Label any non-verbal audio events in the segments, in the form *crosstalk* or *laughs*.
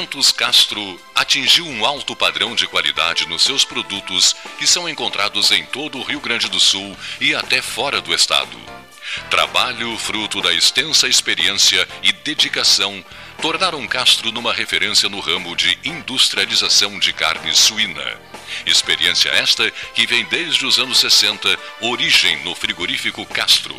Alimentos Castro atingiu um alto padrão de qualidade nos seus produtos que são encontrados em todo o Rio Grande do Sul e até fora do estado. Trabalho fruto da extensa experiência e dedicação tornaram Castro numa referência no ramo de industrialização de carne suína. Experiência esta que vem desde os anos 60, origem no frigorífico Castro.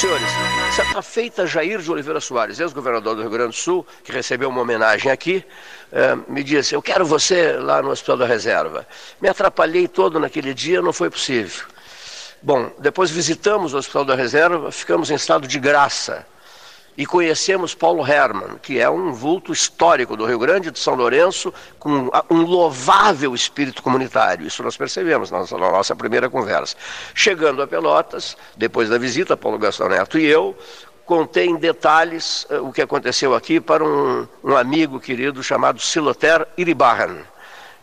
Senhores, certa feita Jair de Oliveira Soares, ex-governador do Rio Grande do Sul, que recebeu uma homenagem aqui, eh, me disse: Eu quero você lá no Hospital da Reserva. Me atrapalhei todo naquele dia, não foi possível. Bom, depois visitamos o Hospital da Reserva, ficamos em estado de graça e conhecemos Paulo Hermann, que é um vulto histórico do Rio Grande de São Lourenço, com um louvável espírito comunitário. Isso nós percebemos na nossa, primeira conversa. Chegando a Pelotas, depois da visita, Paulo Gastão Neto e eu, contei em detalhes uh, o que aconteceu aqui para um, um amigo querido chamado Siloter Iribarren.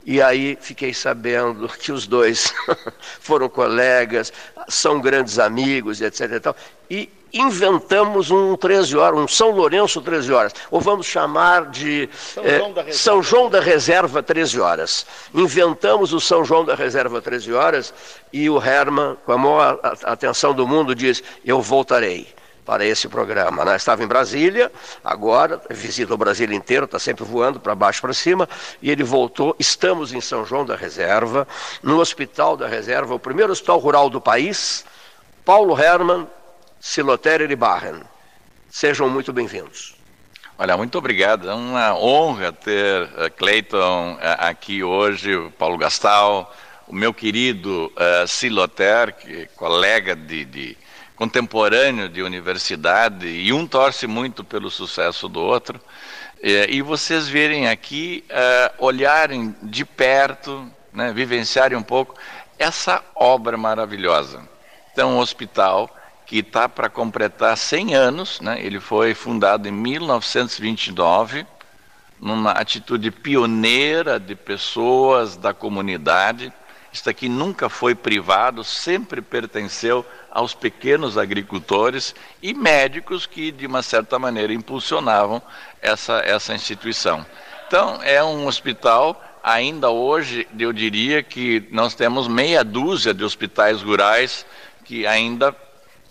E aí fiquei sabendo que os dois *laughs* foram colegas, são grandes amigos, etc. E, tal, e inventamos um 13 horas, um São Lourenço 13 horas, ou vamos chamar de São, João, da São João da Reserva 13 horas. Inventamos o São João da Reserva 13 horas e o Herman, com a maior atenção do mundo, diz: Eu voltarei para esse programa. Né? Estava em Brasília, agora visita o Brasil inteiro, está sempre voando para baixo para cima, e ele voltou. Estamos em São João da Reserva, no Hospital da Reserva, o primeiro hospital rural do país. Paulo Herman, Silotério e Barren. Sejam muito bem-vindos. Olha, muito obrigado. É uma honra ter uh, Cleiton uh, aqui hoje, o Paulo Gastal, o meu querido uh, Siloter, que é colega de, de, contemporâneo de universidade, e um torce muito pelo sucesso do outro. E, e vocês virem aqui, uh, olharem de perto, né, vivenciarem um pouco essa obra maravilhosa. Então, um hospital que está para completar 100 anos, né? ele foi fundado em 1929, numa atitude pioneira de pessoas da comunidade. Isso aqui nunca foi privado, sempre pertenceu aos pequenos agricultores e médicos que, de uma certa maneira, impulsionavam essa, essa instituição. Então, é um hospital, ainda hoje, eu diria que nós temos meia dúzia de hospitais rurais que ainda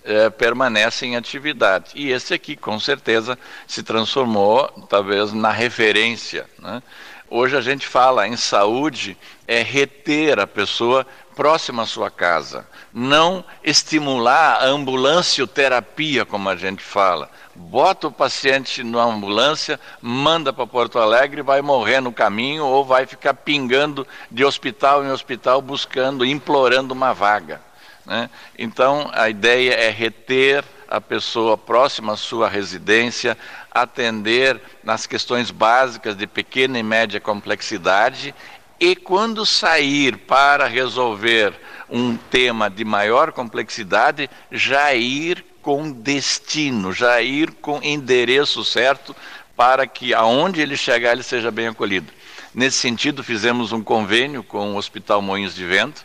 é, permanece em atividade. E esse aqui, com certeza, se transformou, talvez, na referência. Né? Hoje a gente fala em saúde, é reter a pessoa próxima à sua casa, não estimular a ambulancioterapia, como a gente fala. Bota o paciente na ambulância, manda para Porto Alegre, vai morrer no caminho ou vai ficar pingando de hospital em hospital buscando, implorando uma vaga. Né? Então, a ideia é reter a pessoa próxima à sua residência, atender nas questões básicas de pequena e média complexidade e, quando sair para resolver um tema de maior complexidade, já ir com destino, já ir com endereço certo para que aonde ele chegar ele seja bem acolhido. Nesse sentido, fizemos um convênio com o Hospital Moinhos de Vento,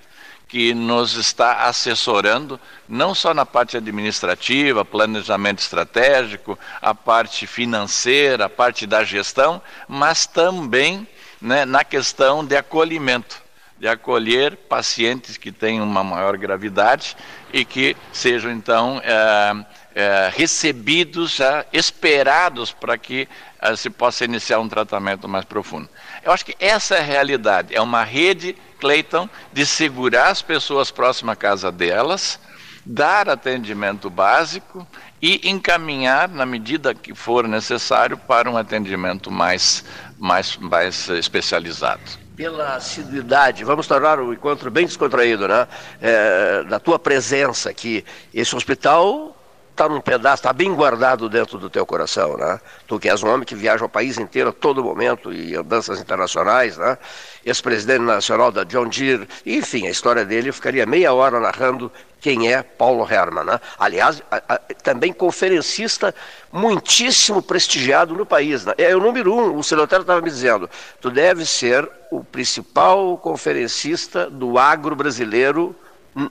que nos está assessorando, não só na parte administrativa, planejamento estratégico, a parte financeira, a parte da gestão, mas também né, na questão de acolhimento, de acolher pacientes que têm uma maior gravidade e que sejam então é, é, recebidos, já esperados para que é, se possa iniciar um tratamento mais profundo. Eu acho que essa é a realidade, é uma rede Clayton, de segurar as pessoas próximas à casa delas, dar atendimento básico e encaminhar, na medida que for necessário, para um atendimento mais, mais, mais especializado pela assiduidade. Vamos tornar o encontro bem descontraído, né? É, da tua presença aqui. Esse hospital está num pedaço, está bem guardado dentro do teu coração, né? Tu que és um homem que viaja o país inteiro a todo momento e andanças internacionais, né? Ex-presidente nacional da John Deere, enfim, a história dele eu ficaria meia hora narrando quem é Paulo Herman, né? Aliás, a, a, também conferencista muitíssimo prestigiado no país, né? É o número um, o Celotero estava me dizendo, tu deve ser o principal conferencista do agro brasileiro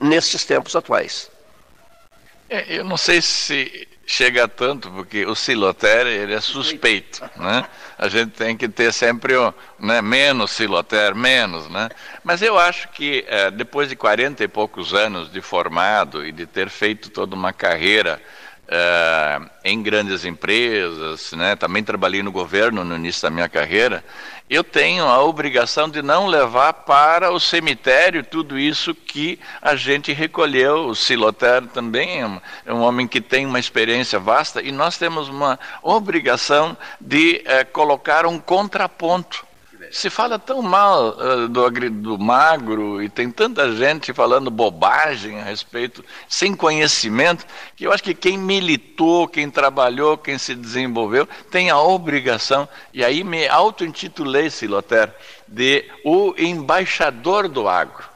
nesses tempos atuais. É, eu não sei se chega tanto, porque o siloter ele é suspeito, né? A gente tem que ter sempre né, menos siloter, menos, né? Mas eu acho que é, depois de 40 e poucos anos de formado e de ter feito toda uma carreira Uh, em grandes empresas, né? também trabalhei no governo no início da minha carreira, eu tenho a obrigação de não levar para o cemitério tudo isso que a gente recolheu. O Silotério também é um, é um homem que tem uma experiência vasta e nós temos uma obrigação de uh, colocar um contraponto se fala tão mal uh, do, do magro e tem tanta gente falando bobagem a respeito, sem conhecimento, que eu acho que quem militou, quem trabalhou, quem se desenvolveu, tem a obrigação, e aí me auto-intitulei, Siloter, de o embaixador do agro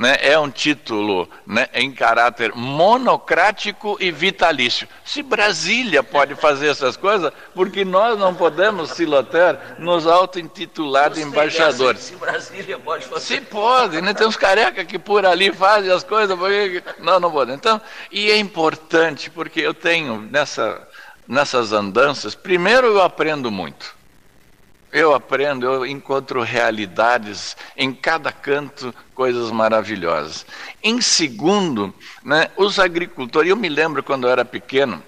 né, é um título né, em caráter monocrático e vitalício. Se Brasília pode fazer essas coisas, porque nós não podemos, Siloter, nos auto-intitular de embaixadores. Se Brasília pode fazer. Se pode, né? tem uns carecas que por ali fazem as coisas, porque... não, não pode. Então, e é importante, porque eu tenho nessa, nessas andanças, primeiro eu aprendo muito. Eu aprendo, eu encontro realidades em cada canto, coisas maravilhosas. Em segundo, né, os agricultores, eu me lembro quando eu era pequeno,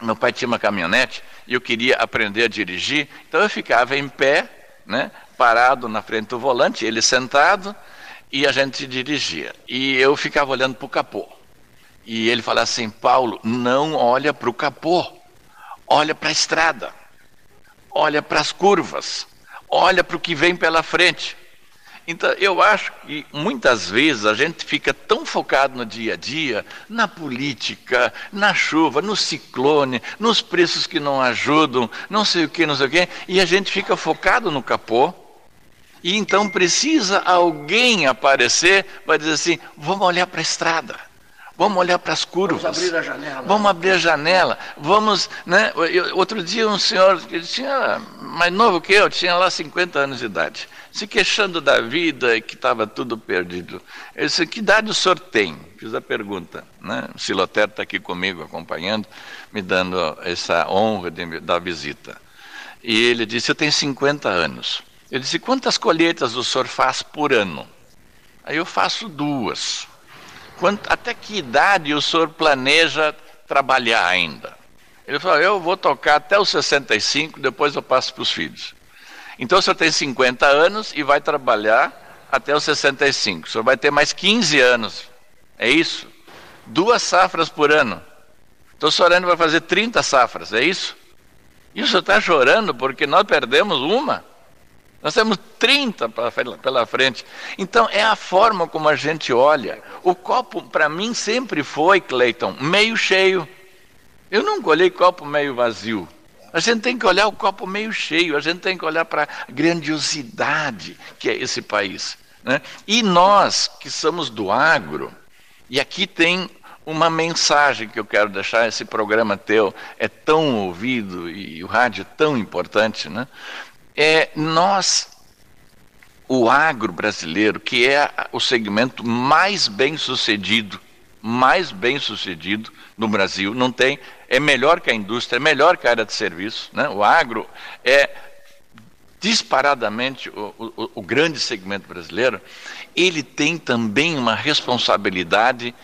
meu pai tinha uma caminhonete e eu queria aprender a dirigir, então eu ficava em pé, né, parado na frente do volante, ele sentado e a gente dirigia. E eu ficava olhando para o capô. E ele falava assim: Paulo, não olha para o capô, olha para a estrada olha para as curvas, olha para o que vem pela frente. Então, eu acho que muitas vezes a gente fica tão focado no dia a dia, na política, na chuva, no ciclone, nos preços que não ajudam, não sei o que, não sei o que, e a gente fica focado no capô. E então precisa alguém aparecer para dizer assim: vamos olhar para a estrada. Vamos olhar para as curvas. Vamos abrir a janela. Vamos abrir a janela. Vamos, né? outro dia um senhor, ele tinha mais novo que eu, tinha lá 50 anos de idade, se queixando da vida e que estava tudo perdido. Ele disse, que idade o senhor tem? Fiz a pergunta. Né? O Siloter está aqui comigo, acompanhando, me dando essa honra de, da visita. E ele disse, eu tenho 50 anos. Ele disse, quantas colheitas o senhor faz por ano? Aí eu faço duas. Quanto, até que idade o senhor planeja trabalhar ainda? Ele falou: Eu vou tocar até os 65, depois eu passo para os filhos. Então o senhor tem 50 anos e vai trabalhar até os 65. O senhor vai ter mais 15 anos. É isso? Duas safras por ano. Então o senhor ainda vai fazer 30 safras, é isso? E o senhor está chorando porque nós perdemos uma? Nós temos 30 pela frente. Então, é a forma como a gente olha. O copo, para mim, sempre foi, Cleiton, meio cheio. Eu nunca olhei copo meio vazio. A gente tem que olhar o copo meio cheio, a gente tem que olhar para a grandiosidade que é esse país. Né? E nós, que somos do agro, e aqui tem uma mensagem que eu quero deixar, esse programa teu é tão ouvido e o rádio é tão importante, né? É, nós, o agro brasileiro, que é o segmento mais bem sucedido, mais bem sucedido no Brasil, não tem, é melhor que a indústria, é melhor que a área de serviço, né? o agro é disparadamente o, o, o grande segmento brasileiro, ele tem também uma responsabilidade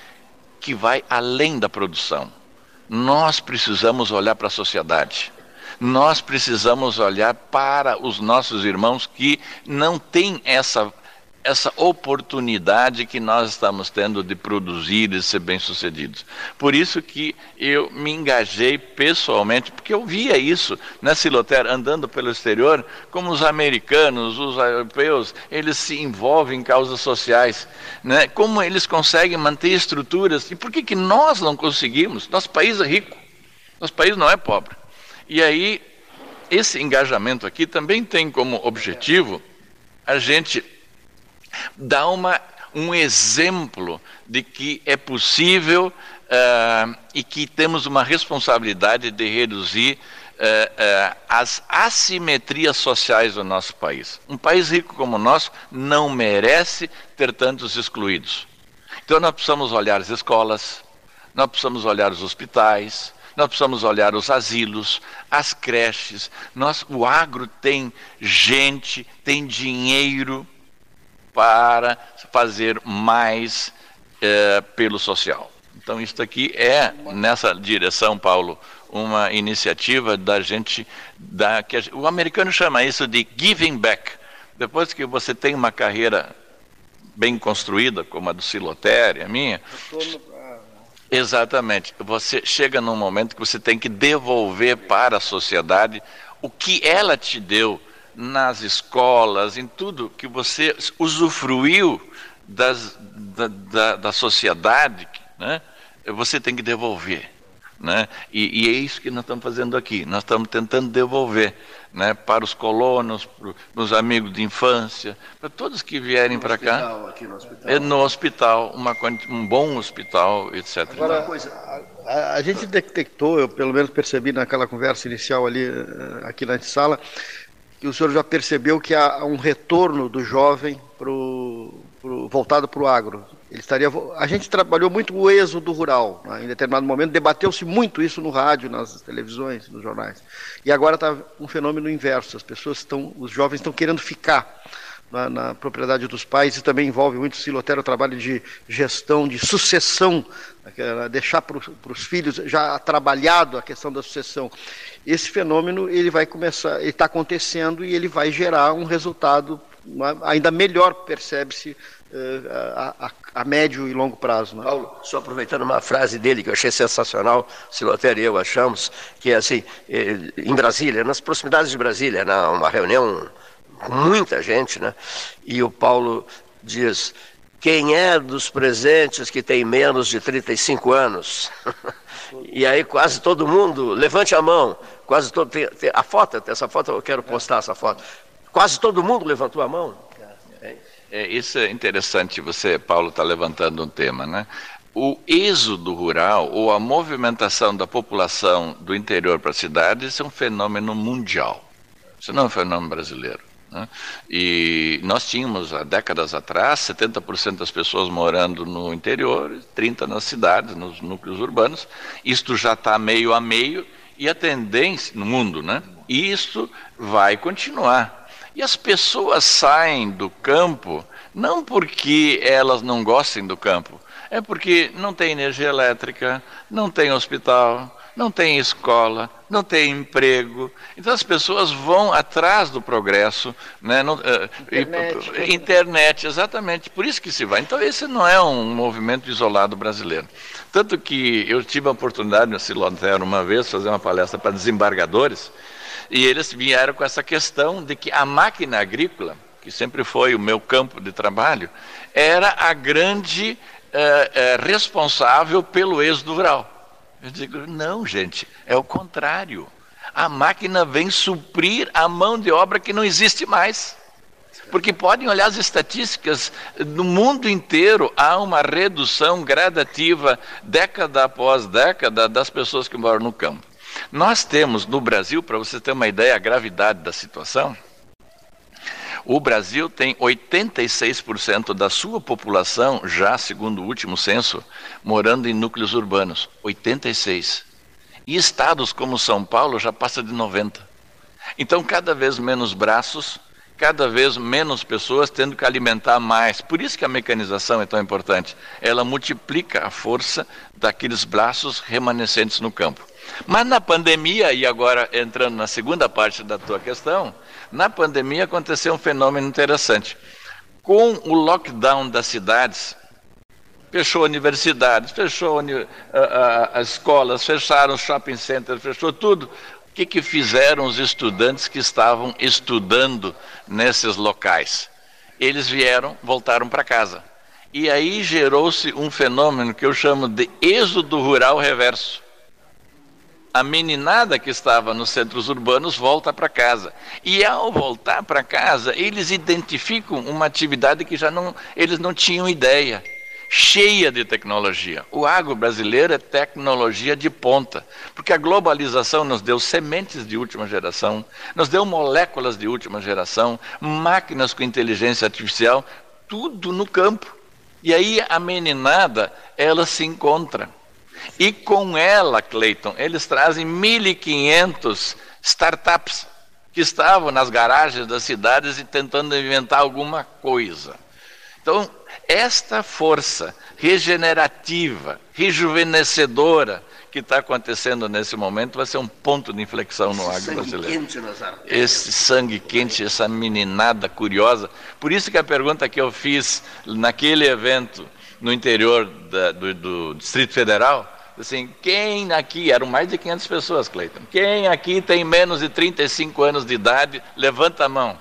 que vai além da produção. Nós precisamos olhar para a sociedade nós precisamos olhar para os nossos irmãos que não têm essa essa oportunidade que nós estamos tendo de produzir e ser bem-sucedidos. Por isso que eu me engajei pessoalmente, porque eu via isso na Siloter, andando pelo exterior, como os americanos, os europeus, eles se envolvem em causas sociais, né? como eles conseguem manter estruturas, e por que, que nós não conseguimos? Nosso país é rico, nosso país não é pobre. E aí, esse engajamento aqui também tem como objetivo a gente dá uma, um exemplo de que é possível uh, e que temos uma responsabilidade de reduzir uh, uh, as assimetrias sociais do nosso país. Um país rico como o nosso não merece ter tantos excluídos. Então nós precisamos olhar as escolas, nós precisamos olhar os hospitais, nós precisamos olhar os asilos, as creches. Nós, o agro tem gente, tem dinheiro para fazer mais é, pelo social. Então, isso aqui é, nessa direção, Paulo, uma iniciativa da gente, da, que a, o americano chama isso de giving back. Depois que você tem uma carreira bem construída, como a do Silotério, a minha, Exatamente. Você chega num momento que você tem que devolver para a sociedade o que ela te deu nas escolas, em tudo que você usufruiu das, da, da, da, sociedade, né? você tem que devolver. Né? E, e, é isso que nós estamos fazendo aqui. Nós estamos tentando devolver né, para os colonos, para os amigos de infância, para todos que vierem para cá. Aqui no hospital. É no hospital, uma, um bom hospital, etc. Agora, a, a, gente detectou, eu pelo menos percebi naquela conversa inicial ali, eh, aqui na sala, que o senhor já percebeu que há um retorno do jovem pro, pro, voltado para o agro. Ele estaria, a gente trabalhou muito o êxodo rural. Né? Em determinado momento debateu-se muito isso no rádio, nas televisões, nos jornais. E agora está um fenômeno inverso. As pessoas estão, os jovens estão querendo ficar na, na, propriedade dos pais, e também envolve muito silotério o trabalho de gestão, de sucessão, né, deixar para os filhos já trabalhado a questão da sucessão. Esse fenômeno ele vai começar, está acontecendo e ele vai gerar um resultado ainda melhor, percebe-se, a, a, a, médio e longo prazo. Né? Paulo, só aproveitando uma frase dele que eu achei sensacional, Silotério e eu achamos, que é assim, eh, em Brasília, nas proximidades de Brasília, numa reunião muita gente, né? E o Paulo diz: quem é dos presentes que tem menos de 35 anos? *laughs* e aí quase todo mundo, levante a mão, quase todo, tem, tem, a foto, essa foto eu quero postar essa foto. Quase todo mundo levantou a mão. É, é isso é interessante, você, Paulo, está levantando um tema, né? O êxodo rural ou a movimentação da população do interior para as cidades é um fenômeno mundial. Isso não é um fenômeno brasileiro. Né? E nós tínhamos, há décadas atrás, 70% das pessoas morando no interior, 30% nas cidades, nos núcleos urbanos. Isto já está meio a meio e a tendência no mundo, né? E isto vai continuar. E as pessoas saem do campo não porque elas não gostem do campo, é porque não tem energia elétrica, não tem hospital, não tem escola, não tem emprego. Então as pessoas vão atrás do progresso, né? Não, uh, internet. E, internet, exatamente. Por isso que se vai. Então esse não é um movimento isolado brasileiro. Tanto que eu tive a oportunidade no Silotero uma vez fazer uma palestra para desembargadores e eles vieram com essa questão de que a máquina agrícola, que sempre foi o meu campo de trabalho, era a grande uh, uh, responsável pelo êxodo rural. Eu digo, não, gente, é o contrário. A máquina vem suprir a mão de obra que não existe mais. Porque podem olhar as estatísticas, no mundo inteiro há uma redução gradativa, década após década, das pessoas que moram no campo. Nós temos no Brasil, para você ter uma ideia, a gravidade da situação, o Brasil tem 86% da sua população, já segundo o último censo, morando em núcleos urbanos. 86. E estados como São Paulo já passa de 90. Então, cada vez menos braços, cada vez menos pessoas tendo que alimentar mais. Por isso que a mecanização é tão importante. Ela multiplica a força daqueles braços remanescentes no campo. Mas na pandemia, e agora entrando na segunda parte da tua questão, na pandemia aconteceu um fenômeno interessante. Com o lockdown das cidades, fechou universidades, fechou as escolas, fecharam os shopping centers, fechou tudo. O que, que fizeram os estudantes que estavam estudando nesses locais? Eles vieram, voltaram para casa. E aí gerou-se um fenômeno que eu chamo de êxodo rural reverso. A meninada que estava nos centros urbanos volta para casa. E ao voltar para casa, eles identificam uma atividade que já não, eles não tinham ideia cheia de tecnologia. O agro brasileiro é tecnologia de ponta, porque a globalização nos deu sementes de última geração, nos deu moléculas de última geração, máquinas com inteligência artificial, tudo no campo. E aí a meninada, ela se encontra. E com ela, Cleiton, eles trazem 1.500 startups que estavam nas garagens das cidades e tentando inventar alguma coisa. Então, esta força regenerativa, rejuvenescedora que está acontecendo nesse momento vai ser um ponto de inflexão no agro brasileiro. Esse sangue quente, essa meninada curiosa. Por isso que a pergunta que eu fiz naquele evento no interior da, do, do Distrito Federal, assim, quem aqui, eram mais de 500 pessoas, Cleiton, quem aqui tem menos de 35 anos de idade, levanta a mão.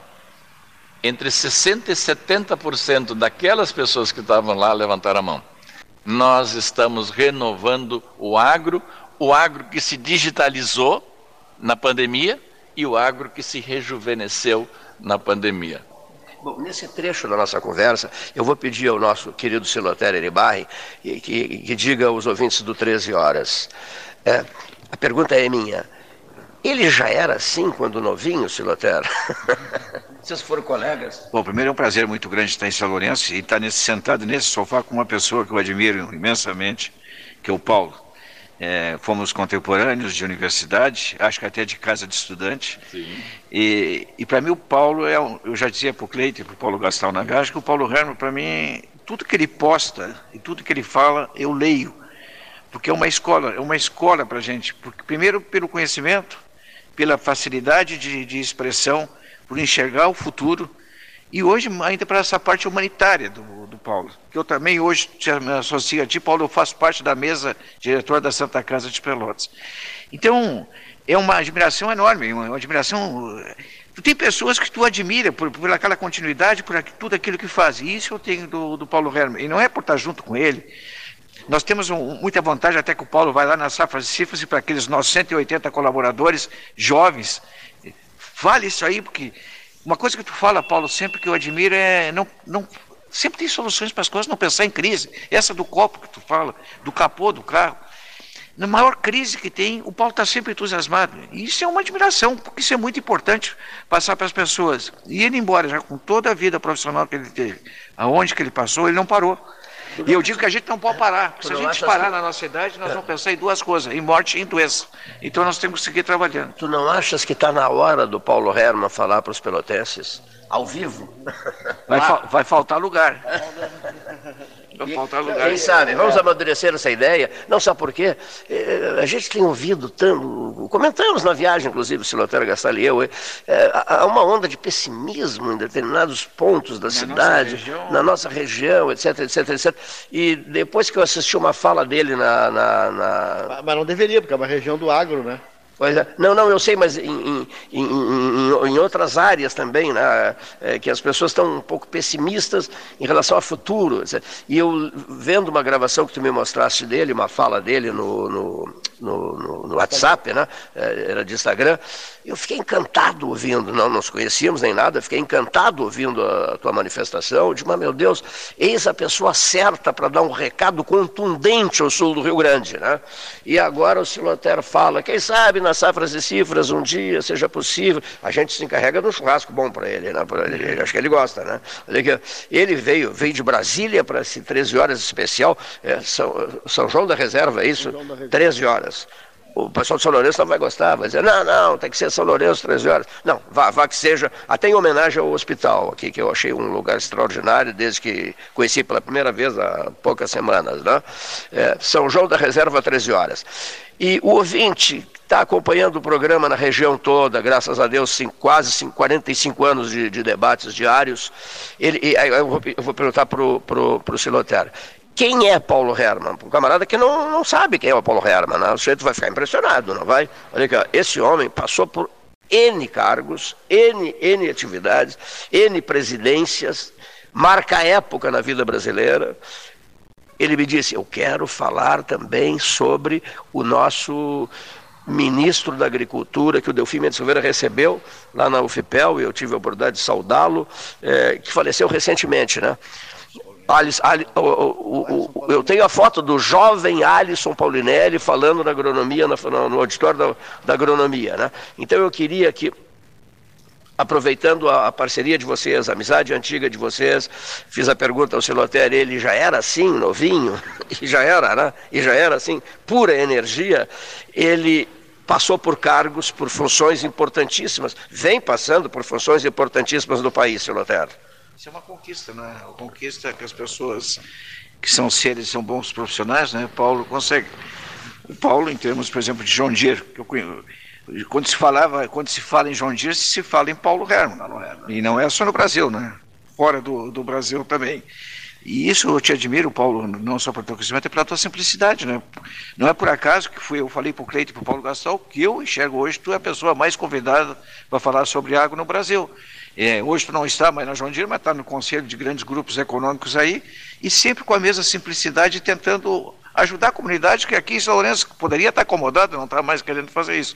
Entre 60% e 70% daquelas pessoas que estavam lá levantaram a mão nós estamos renovando o agro, o agro que se digitalizou na pandemia e o agro que se rejuvenesceu na pandemia. Bom, nesse trecho da nossa conversa, eu vou pedir ao nosso querido Silotério Eribarri que, que, que, diga aos ouvintes do 13 Horas. É, a pergunta é minha. Ele já era assim quando novinho, Silotério? *laughs* Vocês foram colegas? Bom, primeiro é um prazer muito grande estar em São Lourenço e estar nesse, sentado nesse sofá com uma pessoa que eu admiro imensamente, que é o Paulo. É, fomos contemporâneos de universidade, acho que até de casa de estudante. Sim. E, e para mim o Paulo é, um, eu já dizia para o Cleiton e para o Paulo Gastal Nagash, que o Paulo Herman, para mim, tudo que ele posta e tudo que ele fala, eu leio. Porque é uma escola, é uma escola para a gente. Porque, primeiro, pelo conhecimento, pela facilidade de, de expressão, por enxergar o futuro e hoje ainda para essa parte humanitária do, do Paulo, eu também hoje me associo a ti, Paulo, eu faço parte da mesa diretora da Santa Casa de Pelotas. Então, é uma admiração enorme, uma admiração... Tu tem pessoas que tu admira por, por aquela continuidade, por tudo aquilo que faz, e isso eu tenho do, do Paulo Herman, e não é por estar junto com ele, nós temos um, muita vantagem até que o Paulo vai lá na Safra de Cifras e para aqueles nossos 180 colaboradores jovens Vale isso aí, porque uma coisa que tu fala, Paulo, sempre que eu admiro é não, não sempre tem soluções para as coisas, não pensar em crise. Essa do copo que tu fala, do capô do carro. Na maior crise que tem, o Paulo está sempre entusiasmado. E isso é uma admiração, porque isso é muito importante passar para as pessoas. E ele, embora já com toda a vida profissional que ele teve, aonde que ele passou, ele não parou. E eu digo que a gente não pode parar. Se a gente parar na nossa idade, nós vamos pensar em duas coisas, em morte e em doença. Então nós temos que seguir trabalhando. Tu não achas que está na hora do Paulo Herman falar para os pelotenses, ao vivo? Vai, fa vai faltar lugar. *laughs* Quem sabe, vamos amadurecer essa ideia. Não sabe por quê? É, a gente tem ouvido tanto, comentamos na viagem, inclusive, o Silotério Gastal e eu, é, há uma onda de pessimismo em determinados pontos da na cidade, nossa região, na nossa região, etc, etc, etc. E depois que eu assisti uma fala dele na, na, na... Mas não deveria, porque é uma região do agro, né? Pois é. Não, não, eu sei, mas em, em, em, em outras áreas também, né, é, que as pessoas estão um pouco pessimistas em relação ao futuro. E eu, vendo uma gravação que tu me mostraste dele, uma fala dele no, no, no, no WhatsApp, né, é, era de Instagram, eu fiquei encantado ouvindo, não nos conhecíamos nem nada, fiquei encantado ouvindo a, a tua manifestação, de, mas meu Deus, eis a pessoa certa para dar um recado contundente ao sul do Rio Grande. Né? E agora o Silotero fala, quem sabe nas safras e cifras um dia seja possível, a gente se encarrega de um churrasco bom para ele, né? Pra ele, acho que ele gosta, né? Ele veio, veio de Brasília para esse 13 horas especial, é, São, São João da Reserva, é isso? 13 horas o pessoal de São Lourenço não vai gostar, vai dizer, não, não, tem que ser São Lourenço, 13 horas. Não, vá, vá que seja, até em homenagem ao hospital aqui, que eu achei um lugar extraordinário desde que conheci pela primeira vez há poucas semanas, né? É, São João da Reserva, 13 horas. E o ouvinte está acompanhando o programa na região toda, graças a Deus, sim, quase 45 anos de, de, debates diários. Ele, eu, vou, eu vou perguntar para o Silotério. Quem é Paulo Herman? Um camarada que não, não sabe quem é o Paulo Herman. Né? O sujeito vai ficar impressionado, não vai? Olha aqui, ó, esse homem passou por N cargos, N, N atividades, N presidências, marca época na vida brasileira. Ele me disse: Eu quero falar também sobre o nosso ministro da Agricultura, que o Delfim Mendes Silveira recebeu lá na UFPEL, e eu tive a oportunidade de saudá-lo, é, que faleceu recentemente, né? Alice, o, o, o, eu tenho a foto do jovem Alisson Paulinelli falando na agronomia, no, no auditório da, da, agronomia. Né? Então eu queria que, aproveitando a, a, parceria de vocês, a amizade antiga de vocês, fiz a pergunta ao Siloter, ele já era assim, novinho, *laughs* e já era, né? E já era assim, pura energia. Ele passou por cargos, por funções importantíssimas, vem passando por funções importantíssimas no país, Siloter. Isso é uma conquista, né? Uma conquista que as pessoas que são seres, são bons profissionais, né? Paulo consegue. O Paulo, em termos, por exemplo, de João Deere, que eu conheço, quando se falava, quando se fala em João Deere, se fala em Paulo Herman. E não é só no Brasil, né? Fora do, do Brasil também. E isso eu te admiro, Paulo, não só pelo teu conhecimento, é pela tua simplicidade, né? Não é por acaso que fui, eu falei para o Cleito e para o Paulo Gastal que eu enxergo hoje tu é a pessoa mais convidada para falar sobre água no Brasil. É, hoje tu não está mais na João Deere, mas está no conselho de grandes grupos econômicos aí, e sempre com a mesma simplicidade, tentando ajudar a comunidade, que aqui em São Lourenço poderia estar acomodado, não está mais querendo fazer isso.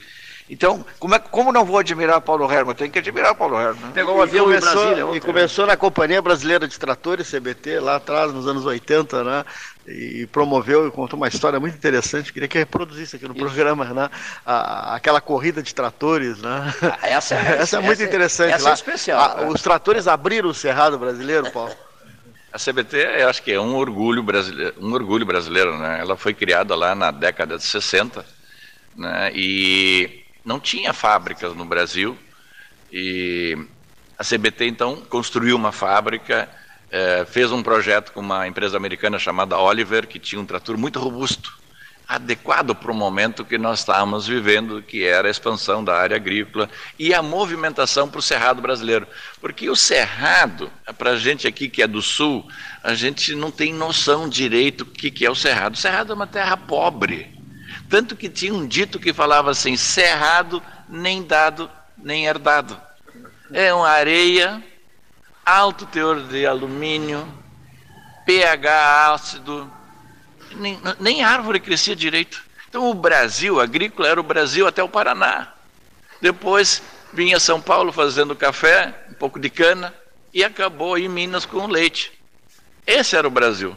Então, como, é, como não vou admirar Paulo Herman? Tem que admirar Paulo Herman. Pegou um avião em Brasília. E começou na Companhia Brasileira de Tratores, CBT, lá atrás, nos anos 80, né? E promoveu e contou uma história muito interessante. Queria que reproduzisse aqui no Isso. programa, né? A, aquela corrida de tratores, né? Ah, essa, é, *laughs* essa é muito interessante. Essa lá. é especial. A? Os tratores abriram o Cerrado brasileiro, Paulo. A CBT, eu acho que é um orgulho brasileiro, um orgulho brasileiro, né? Ela foi criada lá na década de 60, né? E não tinha fábricas no Brasil e a CBT então construiu uma fábrica, é, fez um projeto com uma empresa americana chamada Oliver, que tinha um trator muito robusto, adequado para o momento que nós estávamos vivendo, que era a expansão da área agrícola e a movimentação para o cerrado brasileiro. Porque o cerrado, para a gente aqui que é do sul, a gente não tem noção direito do que, que é o cerrado. O cerrado é uma terra pobre. Tanto que tinha um dito que falava assim: cerrado, nem dado, nem herdado. É uma areia, alto teor de alumínio, pH ácido, nem, nem árvore crescia direito. Então o Brasil agrícola era o Brasil até o Paraná. Depois vinha São Paulo fazendo café, um pouco de cana, e acabou em Minas com leite. Esse era o Brasil.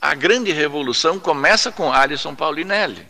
A grande revolução começa com Alisson Paulinelli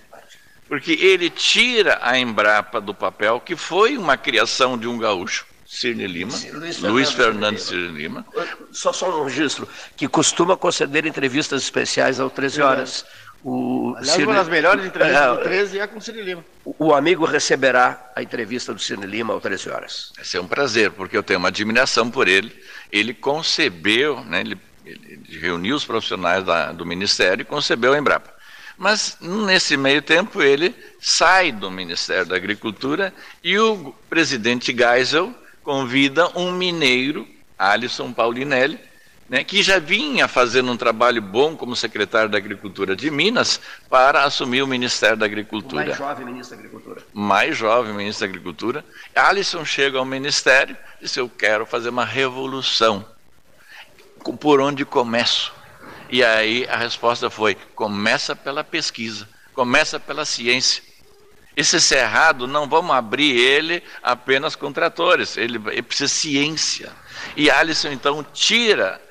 porque ele tira a Embrapa do papel, que foi uma criação de um gaúcho, Cirne Lima, Luiz, Luiz Fernandes Cirne Lima. Só, só um registro, que costuma conceder entrevistas especiais ao 13 horas. O Aliás, Cirne... uma das melhores entrevistas é, do 13 é com o Cirne Lima. O, amigo receberá a entrevista do Cirne Lima ao 13 horas. Esse é um prazer, porque eu tenho uma admiração por ele. Ele concebeu, né, ele, ele reuniu os profissionais da, do Ministério e concebeu a Embrapa. Mas nesse meio tempo ele sai do Ministério da Agricultura e o presidente Geisel convida um mineiro, Alisson Paulinelli, né, que já vinha fazendo um trabalho bom como secretário da Agricultura de Minas para assumir o Ministério da Agricultura. O mais jovem ministro da Agricultura. Mais jovem ministro da Agricultura. Alisson chega ao Ministério e diz: Eu quero fazer uma revolução. Por onde começo? E aí a resposta foi: começa pela pesquisa, começa pela ciência. Esse cerrado não vamos abrir ele apenas com tratores, ele, ele precisa de ciência. E Alisson então tira,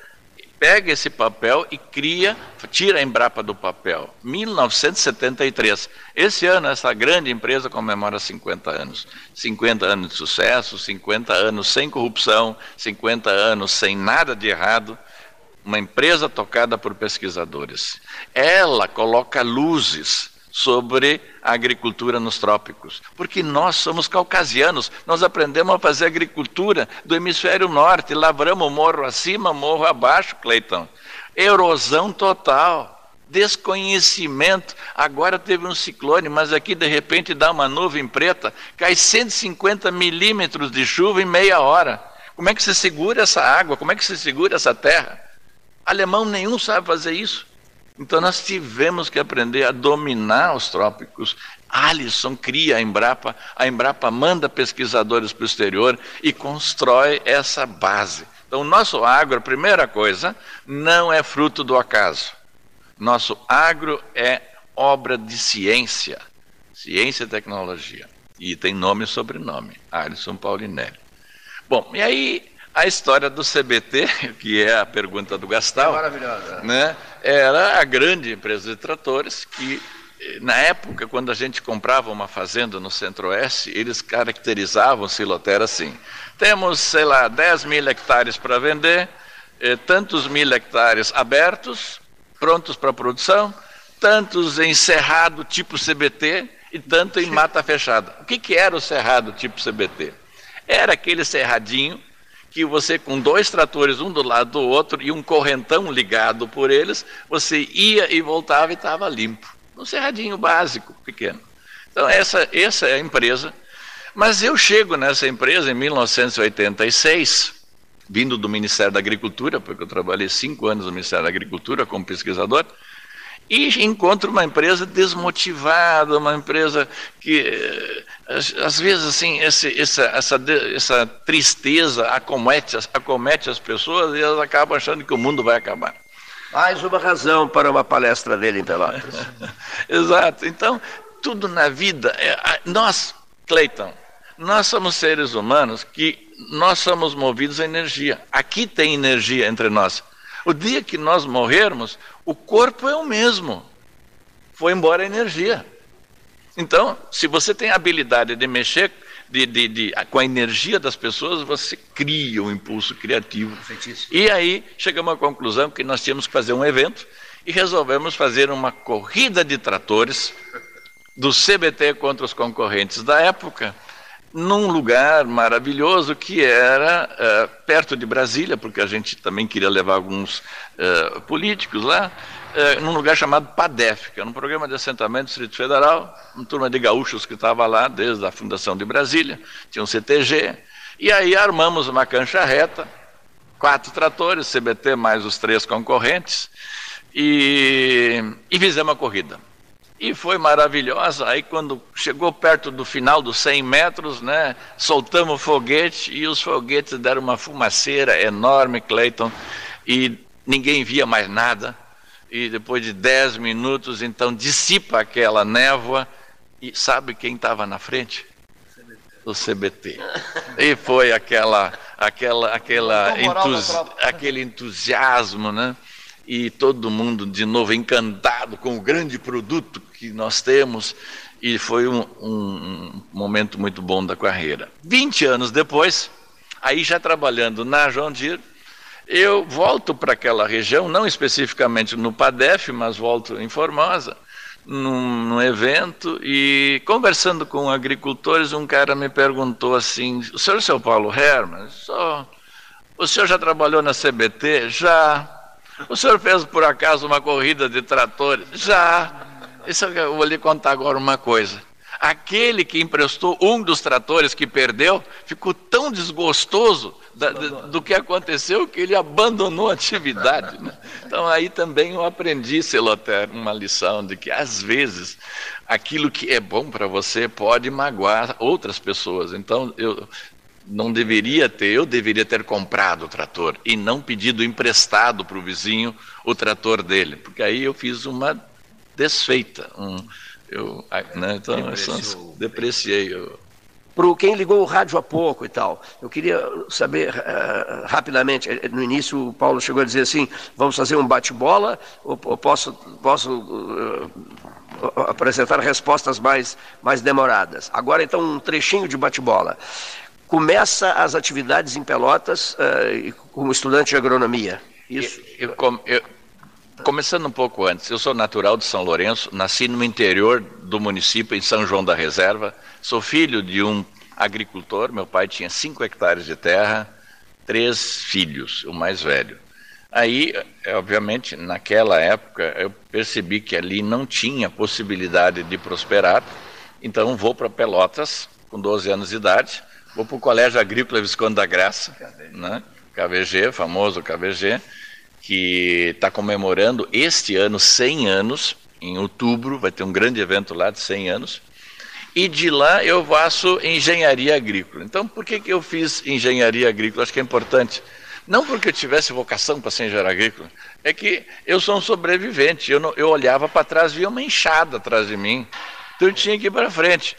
pega esse papel e cria, tira a Embrapa do papel. 1973. Esse ano essa grande empresa comemora 50 anos. 50 anos de sucesso, 50 anos sem corrupção, 50 anos sem nada de errado uma empresa tocada por pesquisadores. Ela coloca luzes sobre a agricultura nos trópicos, porque nós somos caucasianos, nós aprendemos a fazer agricultura do hemisfério norte, lavramos morro acima, morro abaixo, Cleiton. Erosão total desconhecimento. Agora teve um ciclone, mas aqui de repente dá uma nuvem preta, cai 150 milímetros de chuva em meia hora. Como é que se segura essa água? Como é que se segura essa terra? Alemão nenhum sabe fazer isso. Então nós tivemos que aprender a dominar os trópicos. Alisson cria a Embrapa, a Embrapa manda pesquisadores para o exterior e constrói essa base. Então, o nosso agro, a primeira coisa, não é fruto do acaso. Nosso agro é obra de ciência, ciência e tecnologia. E tem nome e sobrenome, Alisson Paulinelli. Bom, e aí a história do CBT, *laughs* que é a pergunta do Gastal, é. Né, era a grande empresa de tratores que, na época, quando a gente comprava uma fazenda no Centro-Oeste, eles caracterizavam o Siloter assim: temos, sei lá, 10 mil hectares para vender, eh, tantos mil hectares abertos, prontos para produção, tantos em cerrado tipo CBT e tanto em mata fechada. O que, que era o cerrado tipo CBT? Era aquele cerradinho que você, com dois tratores, um do lado do outro, e um correntão ligado por eles, você ia e voltava e estava limpo. Um cerradinho básico, pequeno. Então, essa, essa é a empresa. Mas eu chego nessa empresa em 1986, vindo do Ministério da Agricultura, porque eu trabalhei cinco anos no Ministério da Agricultura como pesquisador, e encontro uma empresa desmotivada, uma empresa que, eh, às vezes, assim, esse, essa, essa, essa tristeza acomete, acomete as pessoas e elas acabam achando que o mundo vai acabar. Mais uma razão para uma palestra dele em Pelotas. *laughs* Exato. Então, tudo na vida, é, nós, Cleiton, nós somos seres humanos que nós somos movidos a energia. Aqui tem energia entre nós. O dia que nós morrermos, o corpo é o mesmo. Foi embora a energia. Então, se você tem a habilidade de mexer de, de, de, com a energia das pessoas, você cria um impulso criativo. E aí chegamos à conclusão que nós tínhamos que fazer um evento e resolvemos fazer uma corrida de tratores do CBT contra os concorrentes da época num lugar maravilhoso que era uh, perto de Brasília, porque a gente também queria levar alguns uh, políticos lá, uh, num lugar chamado PADEF, que era um programa de assentamento do Distrito Federal, uma turma de gaúchos que estava lá desde a fundação de Brasília, tinha um CTG, e aí armamos uma cancha reta, quatro tratores, CBT mais os três concorrentes, e, e fizemos a corrida e foi maravilhosa. Aí, quando chegou perto do final dos 100 metros, né, soltamos o foguete e os foguetes deram uma fumaceira enorme, Clayton, e ninguém via mais nada. E depois de 10 minutos, então, dissipa aquela névoa. E sabe quem estava na frente? O CBT. E foi aquela, aquela, aquela entusi aquele entusiasmo, né? E todo mundo de novo encantado com o grande produto que nós temos e foi um, um, momento muito bom da carreira. 20 anos depois, aí já trabalhando na João Deere, eu volto para aquela região, não especificamente no PADEF, mas volto em Formosa, num, num, evento, e conversando com agricultores, um cara me perguntou assim, o senhor é seu Paulo Herman? Só, o senhor já trabalhou na CBT? Já. O senhor fez por acaso uma corrida de tratores? Já. Isso eu vou lhe contar agora uma coisa. Aquele que emprestou um dos tratores que perdeu ficou tão desgostoso da, do que aconteceu que ele abandonou a atividade. Né? Então aí também eu aprendi, Celoter, uma lição de que às vezes aquilo que é bom para você pode magoar outras pessoas. Então eu não deveria ter, eu deveria ter comprado o trator e não pedido emprestado para o vizinho o trator dele, porque aí eu fiz uma desfeita, um, eu, né, então eu depreciei. Eu... Para quem ligou o rádio há pouco e tal, eu queria saber uh, rapidamente. Eh, no início, o Paulo chegou a dizer assim: vamos fazer um bate-bola ou, ou, posso, posso uh, apresentar respostas mais, mais demoradas? Agora, então, um trechinho de bate-bola começa as atividades em Pelotas uh, como estudante de agronomia. Isso. Eu, eu, eu, começando um pouco antes, eu sou natural de São Lourenço, nasci no interior do município, em São João da Reserva. Sou filho de um agricultor, meu pai tinha 5 hectares de terra, três filhos, o mais velho. Aí, é, obviamente, naquela época, eu percebi que ali não tinha possibilidade de prosperar, então vou para Pelotas, com 12 anos de idade, vou para o Colégio Agrícola Visconde da Graça, né? KVG, famoso KVG, que está comemorando este ano 100 anos, em outubro, vai ter um grande evento lá de 100 anos, e de lá eu faço engenharia agrícola. Então, por que, que eu fiz engenharia agrícola? Acho que é importante. Não porque eu tivesse vocação para ser engenheiro agrícola, é que eu sou um sobrevivente. Eu, não, eu olhava para trás, via uma enxada atrás de mim. Então eu tinha que ir para frente.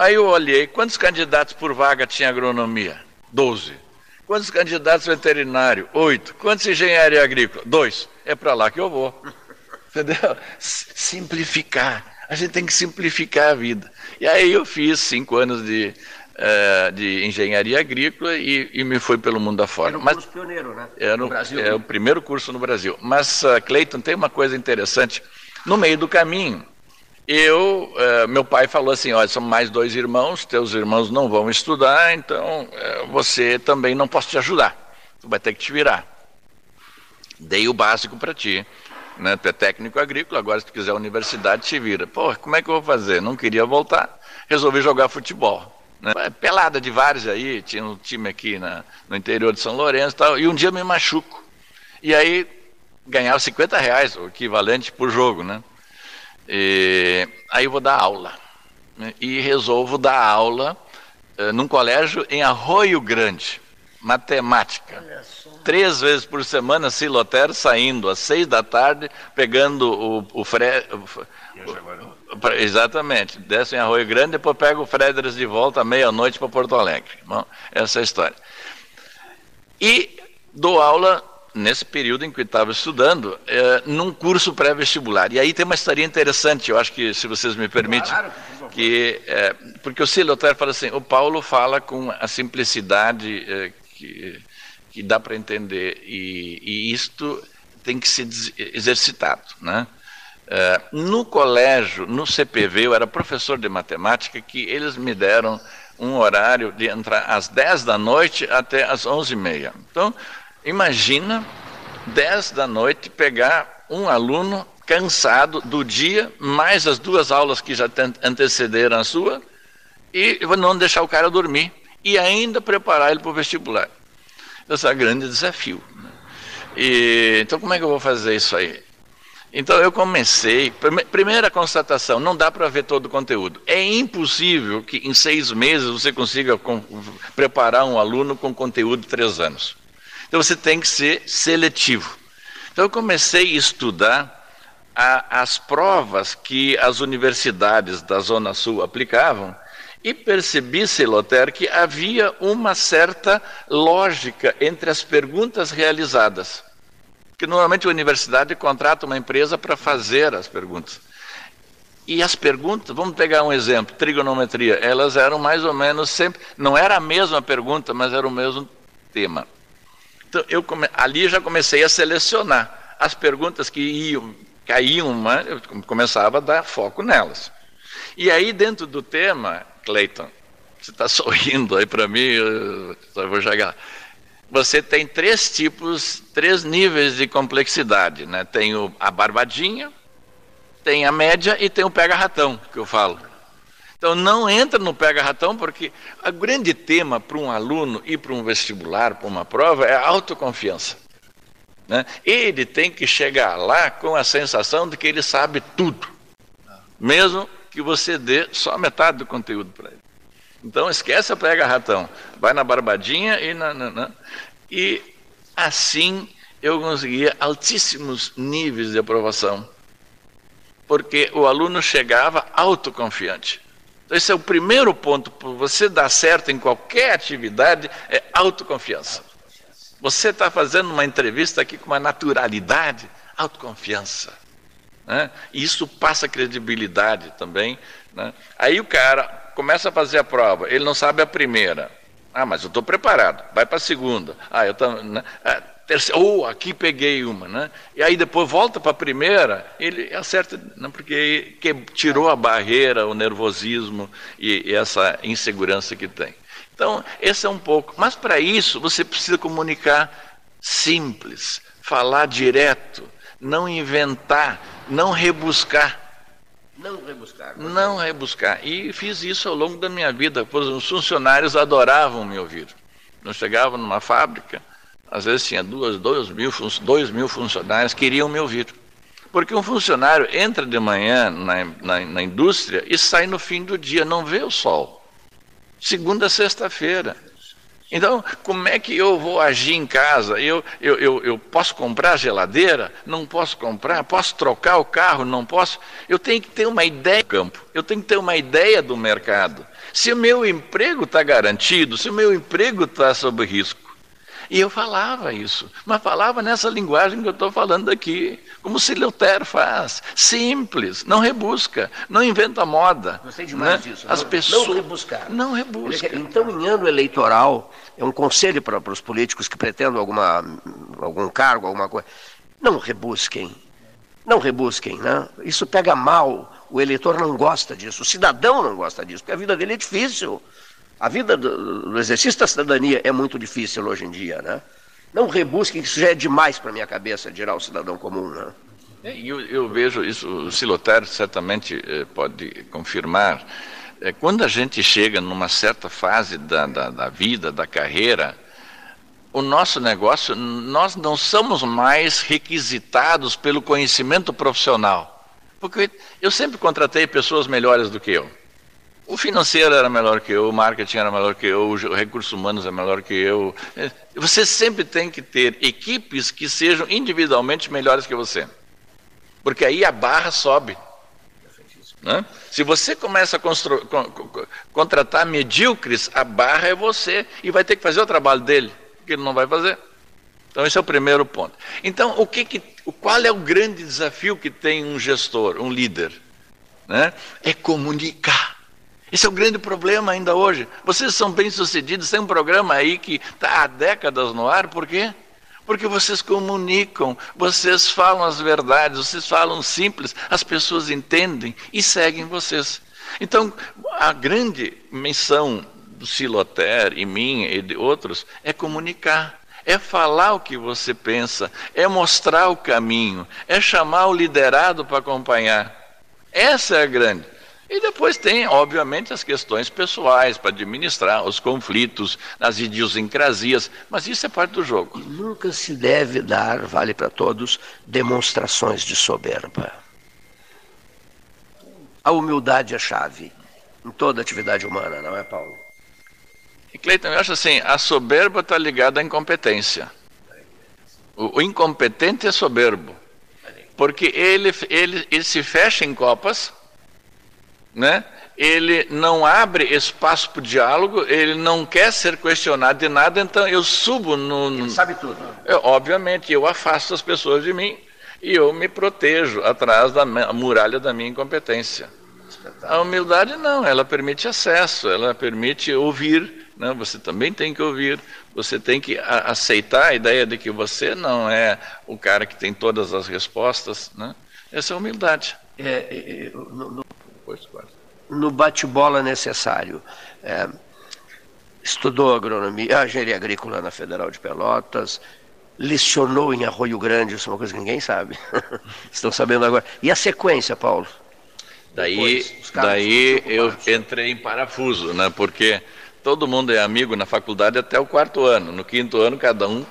Aí eu olhei, quantos candidatos por vaga tinha agronomia? Doze. Quantos candidatos veterinário? Oito. Quantos engenharia agrícola? Dois. É para lá que eu vou. *laughs* Entendeu? Simplificar. A gente tem que simplificar a vida. E aí eu fiz cinco anos de é, de engenharia agrícola e, e, me foi pelo mundo afora. Era um curso Mas, pioneiro, né? Era no Brasil. É né? o primeiro curso no Brasil. Mas, uh, Cleiton, tem uma coisa interessante. No meio do caminho, eu, uh, meu pai falou assim, olha, são mais dois irmãos, teus irmãos não vão estudar, então uh, você também não posso te ajudar. Tu vai ter que te virar. Dei o básico para ti. Né? Tu é técnico agrícola, agora se tu quiser a universidade, te vira. Pô, como é que eu vou fazer? Não queria voltar. Resolvi jogar futebol. Né? Pelada de vários aí, tinha um time aqui na, no interior de São Lourenço e tal, e um dia me machuco. E aí ganhava 50 reais, o equivalente por jogo, né? E, aí eu vou dar aula. Né? E resolvo dar aula uh, num colégio em Arroio Grande, matemática. Três vezes por semana, Siloter saindo às seis da tarde, pegando o, o, fre, o, Exatamente. Desce em Arroio Grande, depois pega o Frederic de volta à meia-noite para Porto Alegre. Bom, essa é a história. E dou aula nesse período em que estava estudando, é, num curso pré-vestibular. E aí tem uma história interessante, eu acho que, se vocês me permitem, claro, que, é, porque o Siloter fala assim, o Paulo fala com a simplicidade é, que, que dá para entender, e, e isto tem que ser exercitado, né? É, no colégio, no CPV, eu era professor de matemática, que eles me deram um horário de entrar às 10 da noite até às 11 e meia. Então, imagina 10 da noite pegar um aluno cansado do dia, mais as duas aulas que já antecederam a sua, e não deixar o cara dormir, e ainda preparar ele para o vestibular. Esse é um grande desafio. Né? E, então, como é que eu vou fazer isso aí? Então eu comecei. Primeira constatação: não dá para ver todo o conteúdo. É impossível que em seis meses você consiga preparar um aluno com conteúdo de três anos. Então você tem que ser seletivo. Então eu comecei a estudar a, as provas que as universidades da Zona Sul aplicavam e percebi, Celoter, que havia uma certa lógica entre as perguntas realizadas que normalmente a universidade contrata uma empresa para fazer as perguntas. E as perguntas, vamos pegar um exemplo, trigonometria, elas eram mais ou menos sempre, não era a mesma pergunta, mas era o mesmo tema. Então, eu come, ali já comecei a selecionar as perguntas que iam, caíam, né, eu começava a dar foco nelas. E aí, dentro do tema, Cleiton, você está *laughs* sorrindo aí para mim, eu vou chegar você tem três tipos, três níveis de complexidade. Né? Tem o, a barbadinha, tem a média e tem o pega-ratão, que eu falo. Então não entra no pega-ratão, porque o grande tema para um aluno ir para um vestibular, para uma prova, é a autoconfiança. Né? Ele tem que chegar lá com a sensação de que ele sabe tudo, mesmo que você dê só metade do conteúdo para ele. Então esquece a prega ratão, vai na barbadinha e na, na, na, e assim eu conseguia altíssimos níveis de aprovação, porque o aluno chegava autoconfiante. Então esse é o primeiro ponto para você dar certo em qualquer atividade é autoconfiança. Você está fazendo uma entrevista aqui com uma naturalidade, autoconfiança. Né? E isso passa credibilidade também. Né? Aí o cara começa a fazer a prova, ele não sabe a primeira. Ah, mas eu estou preparado. Vai para a segunda. Ah, eu tô, né? Terceira, ou oh, aqui peguei uma, né? E aí depois volta para a primeira, ele acerta, não, porque que tirou a barreira, o nervosismo e, e essa insegurança que tem. Então, esse é um pouco. Mas para isso você precisa comunicar simples, falar direto, não inventar, não rebuscar. Não rebuscar. Não rebuscar. E fiz isso ao longo da minha vida, pois os funcionários adoravam me ouvir. Eu chegava numa fábrica, às vezes tinha duas, dois, mil, dois mil funcionários, queriam me ouvir. Porque um funcionário entra de manhã na, na, na indústria e sai no fim do dia, não vê o sol. Segunda sexta-feira. Então, como é que eu vou agir em casa? Eu, eu, eu, eu, posso comprar geladeira? Não posso comprar? Posso trocar o carro? Não posso? Eu tenho que ter uma ideia do campo, eu tenho que ter uma ideia do mercado. Se o meu emprego está garantido, se o meu emprego está sob risco, e eu falava isso, mas falava nessa linguagem que eu estou falando aqui, como o Sileuter faz, simples, não rebusca, não inventa moda. Gostei demais né? disso. As não, pessoas não rebuscar. Não rebusca. Então, em ano eleitoral, é um conselho para, para os políticos que pretendem alguma, algum cargo, alguma coisa. Não rebusquem. Não rebusquem, né? Isso pega mal. O eleitor não gosta disso, o cidadão não gosta disso, porque a vida dele é difícil. A vida do, do exercício da cidadania é muito difícil hoje em dia, né? Não rebusquem, isso já é demais para minha cabeça, gerar o cidadão comum, né? É, eu, eu, vejo isso, o Silotar certamente eh, pode confirmar. É, quando a gente chega numa certa fase da, da, da vida, da carreira, o nosso negócio, nós não somos mais requisitados pelo conhecimento profissional. Porque eu sempre contratei pessoas melhores do que eu. O financeiro era melhor que eu, o marketing era melhor que eu, os recursos humanos é melhor que eu. É, você sempre tem que ter equipes que sejam individualmente melhores que você. Porque aí a barra sobe. Né? Se você começa a contratar medíocres, a barra é você e vai ter que fazer o trabalho dele, que ele não vai fazer. Então esse é o primeiro ponto. Então o que, que qual é o grande desafio que tem um gestor, um líder? Né? É comunicar. Esse é o grande problema ainda hoje. Vocês são bem-sucedidos, tem um programa aí que está há décadas no ar, por quê? Porque vocês comunicam, vocês falam as verdades, vocês falam simples, as pessoas entendem e seguem vocês. Então, a grande missão do Siloter e minha e de outros é comunicar, é falar o que você pensa, é mostrar o caminho, é chamar o liderado para acompanhar. Essa é a grande. E depois tem, obviamente, as questões pessoais para administrar, os conflitos, as idiosincrasias, mas isso é parte do jogo. E nunca se deve dar, vale para todos, demonstrações de soberba. A humildade é chave em toda atividade humana, não é, Paulo? E Cleiton, eu acho assim, a soberba está ligada à incompetência. O, o, incompetente é soberbo, porque ele, ele, ele se fecha em copas né? ele não abre espaço para o diálogo, ele não quer ser questionado de nada, então eu subo no. no... Ele sabe tudo. Eu, obviamente, eu afasto as pessoas de mim e eu me protejo atrás da muralha da minha incompetência. A humildade não, ela permite acesso, ela permite ouvir, né? você também tem que ouvir, você tem que aceitar a ideia de que você não é o cara que tem todas as respostas. Né? Essa é a humildade. É, é, é no, no no bate-bola necessário. É, estudou agronomia, engenharia agrícola na Federal de Pelotas, lecionou em Arroio Grande, isso é uma coisa que ninguém sabe. *laughs* Estão sabendo agora. E a sequência, Paulo? Daí, daí eu entrei em parafuso, né? Porque todo mundo é amigo na faculdade até o quarto ano. No quinto ano, cada um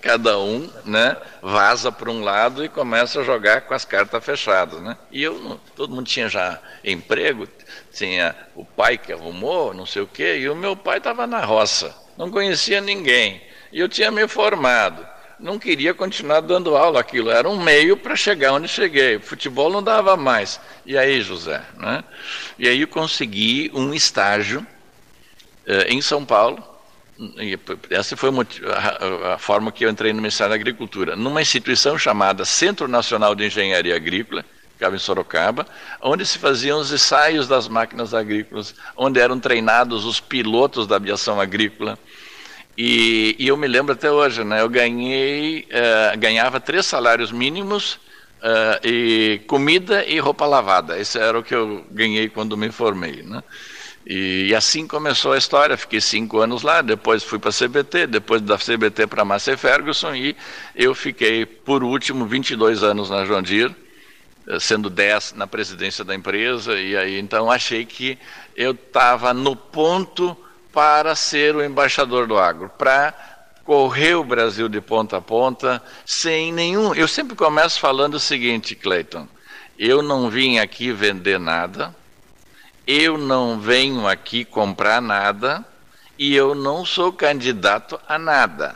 cada um né, vaza para um lado e começa a jogar com as cartas fechadas. Né? E eu, todo mundo tinha já emprego, tinha o pai que arrumou, não sei o quê, e o meu pai estava na roça, não conhecia ninguém. E eu tinha me formado, não queria continuar dando aula aquilo, era um meio para chegar onde cheguei. Futebol não dava mais. E aí, José? Né? E aí eu consegui um estágio eh, em São Paulo, essa foi a, forma que eu entrei no Ministério da Agricultura, numa instituição chamada Centro Nacional de Engenharia Agrícola, ficava em Sorocaba, onde se faziam os ensaios das máquinas agrícolas, onde eram treinados os pilotos da aviação agrícola. E, e, eu me lembro até hoje, né? Eu ganhei, uh, ganhava três salários mínimos uh, e comida e roupa lavada. Esse era o que eu ganhei quando me formei, né? E, e assim começou a história. Fiquei cinco anos lá, depois fui para a CBT, depois da CBT para a Massey Ferguson e eu fiquei, por último, 22 anos na Deere, eh, sendo 10 na presidência da empresa. E aí então achei que eu estava no ponto para ser o embaixador do agro, para correr o Brasil de ponta a ponta, sem nenhum. Eu sempre começo falando o seguinte, Cleiton: eu não vim aqui vender nada, eu não venho aqui comprar nada e eu não sou candidato a nada.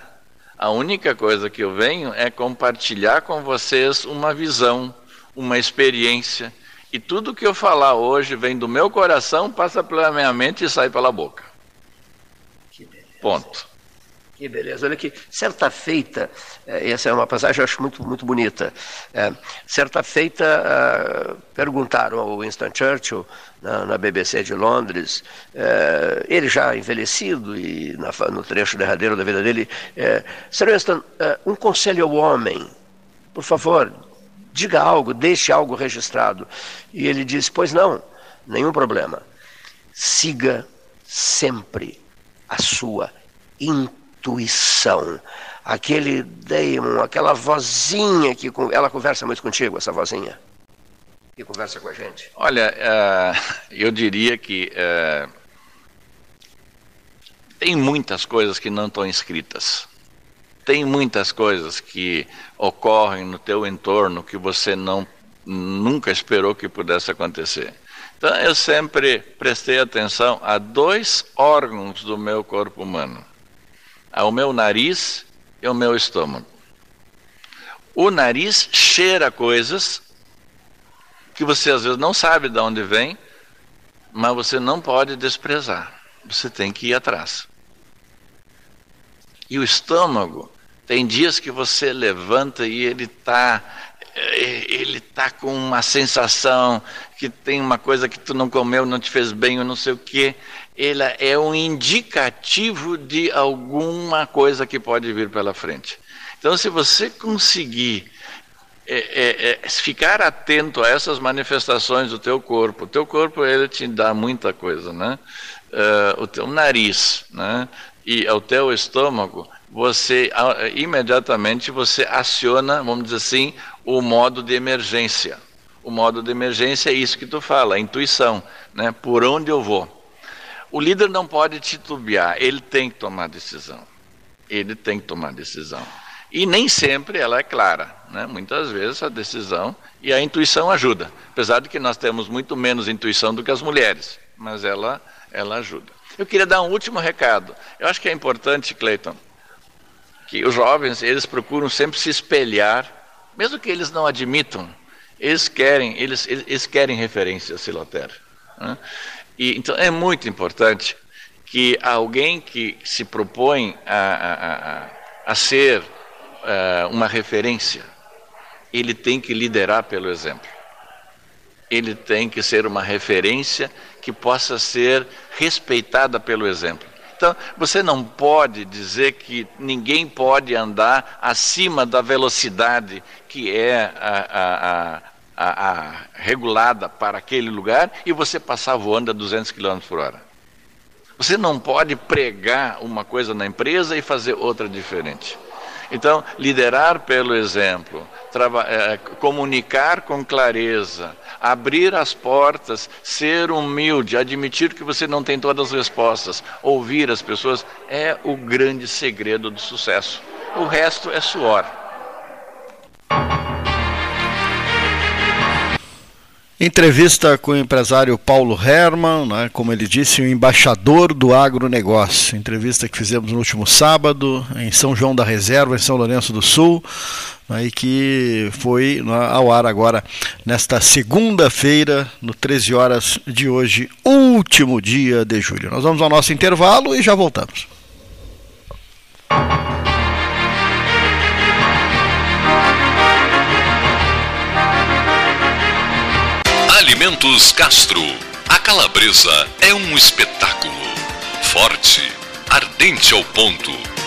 A única coisa que eu venho é compartilhar com vocês uma visão, uma experiência. E tudo que eu falar hoje vem do meu coração, passa pela minha mente e sai pela boca. Ponto. Que beleza. Olha aqui, certa feita, eh, essa é uma passagem que eu acho muito, muito bonita. É, certa feita, uh, perguntaram ao Winston Churchill, na, na BBC de Londres, uh, ele já envelhecido e na, no trecho derradeiro da vida dele, uh, Sir Winston, uh, um conselho ao homem, por favor, diga algo, deixe algo registrado. E ele disse: Pois não, nenhum problema. Siga sempre a sua intuição. Aquele daemon, aquela vozinha que ela conversa muito contigo, essa vozinha. Que conversa com a gente. Olha, uh, eu diria que uh, tem muitas coisas que não estão escritas. Tem muitas coisas que ocorrem no teu entorno que você não nunca esperou que pudesse acontecer. Então eu sempre prestei atenção a dois órgãos do meu corpo humano: ao meu nariz e ao meu estômago. O nariz cheira coisas que você às vezes não sabe de onde vem, mas você não pode desprezar. Você tem que ir atrás. E o estômago, tem dias que você levanta e ele está ele tá com uma sensação que tem uma coisa que tu não comeu, não te fez bem, ou não sei o quê. Ele é um indicativo de alguma coisa que pode vir pela frente. Então, se você conseguir é, é, é, ficar atento a essas manifestações do teu corpo, o teu corpo ele te dá muita coisa, né? Uh, o teu nariz, né? E o teu estômago, você imediatamente você aciona, vamos dizer assim, o modo de emergência. O modo de emergência é isso que tu fala, a intuição, né? Por onde eu vou? O líder não pode titubear, ele tem que tomar decisão. Ele tem que tomar decisão. E nem sempre ela é clara, né? Muitas vezes a decisão e a intuição ajuda, apesar de que nós temos muito menos intuição do que as mulheres, mas ela ela ajuda. Eu queria dar um último recado. Eu acho que é importante, Cleiton, que os jovens eles procuram sempre se espelhar, mesmo que eles não admitam, eles querem eles, eles querem referência a Siloter. Né? E então é muito importante que alguém que se propõe a, a, a, a ser uh, uma referência, ele tem que liderar pelo exemplo. Ele tem que ser uma referência que possa ser respeitada pelo exemplo. Então, você não pode dizer que ninguém pode andar acima da velocidade que é a, a, a, regulada para aquele lugar e você passar voando a 200 km por hora. Você não pode pregar uma coisa na empresa e fazer outra diferente. Então, liderar pelo exemplo, é, comunicar com clareza, abrir as portas, ser humilde, admitir que você não tem todas as respostas, ouvir as pessoas, é o grande segredo do sucesso. O resto é suor. Entrevista com o empresário Paulo Herman, né, como ele disse, o embaixador do agronegócio. Entrevista que fizemos no último sábado em São João da Reserva, em São Lourenço do Sul, né, e que foi né, ao ar agora nesta segunda-feira, no 13 horas de hoje, último dia de julho. Nós vamos ao nosso intervalo e já voltamos. Alimentos Castro. A calabresa é um espetáculo. Forte, ardente ao ponto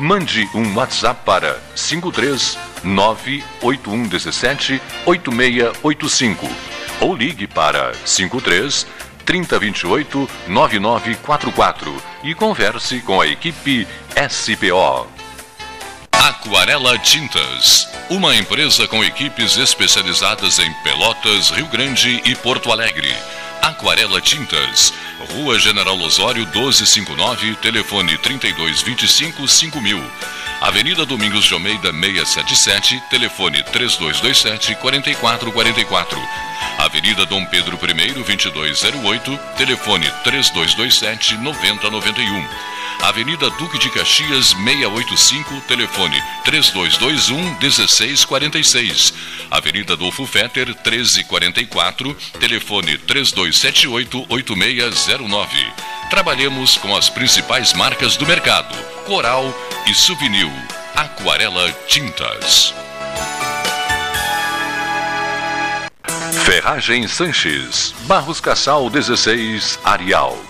Mande um WhatsApp para 53 98117 8685 ou ligue para 53 3028 9944 e converse com a equipe SPO. Aquarela Tintas, uma empresa com equipes especializadas em Pelotas, Rio Grande e Porto Alegre. Aquarela Tintas, Rua General Osório 1259, telefone 3225 5000. Avenida Domingos de Almeida 677, telefone 3227 4444. Avenida Dom Pedro I 2208, telefone 3227 9091. Avenida Duque de Caxias 685, telefone 3221 1646. Avenida Adolfo Fetter 1344, telefone 3278 8609. Trabalhamos com as principais marcas do mercado: Coral e Souvenir. Aquarela Tintas. Ferragem Sanches, Barros Cassal 16, Arial.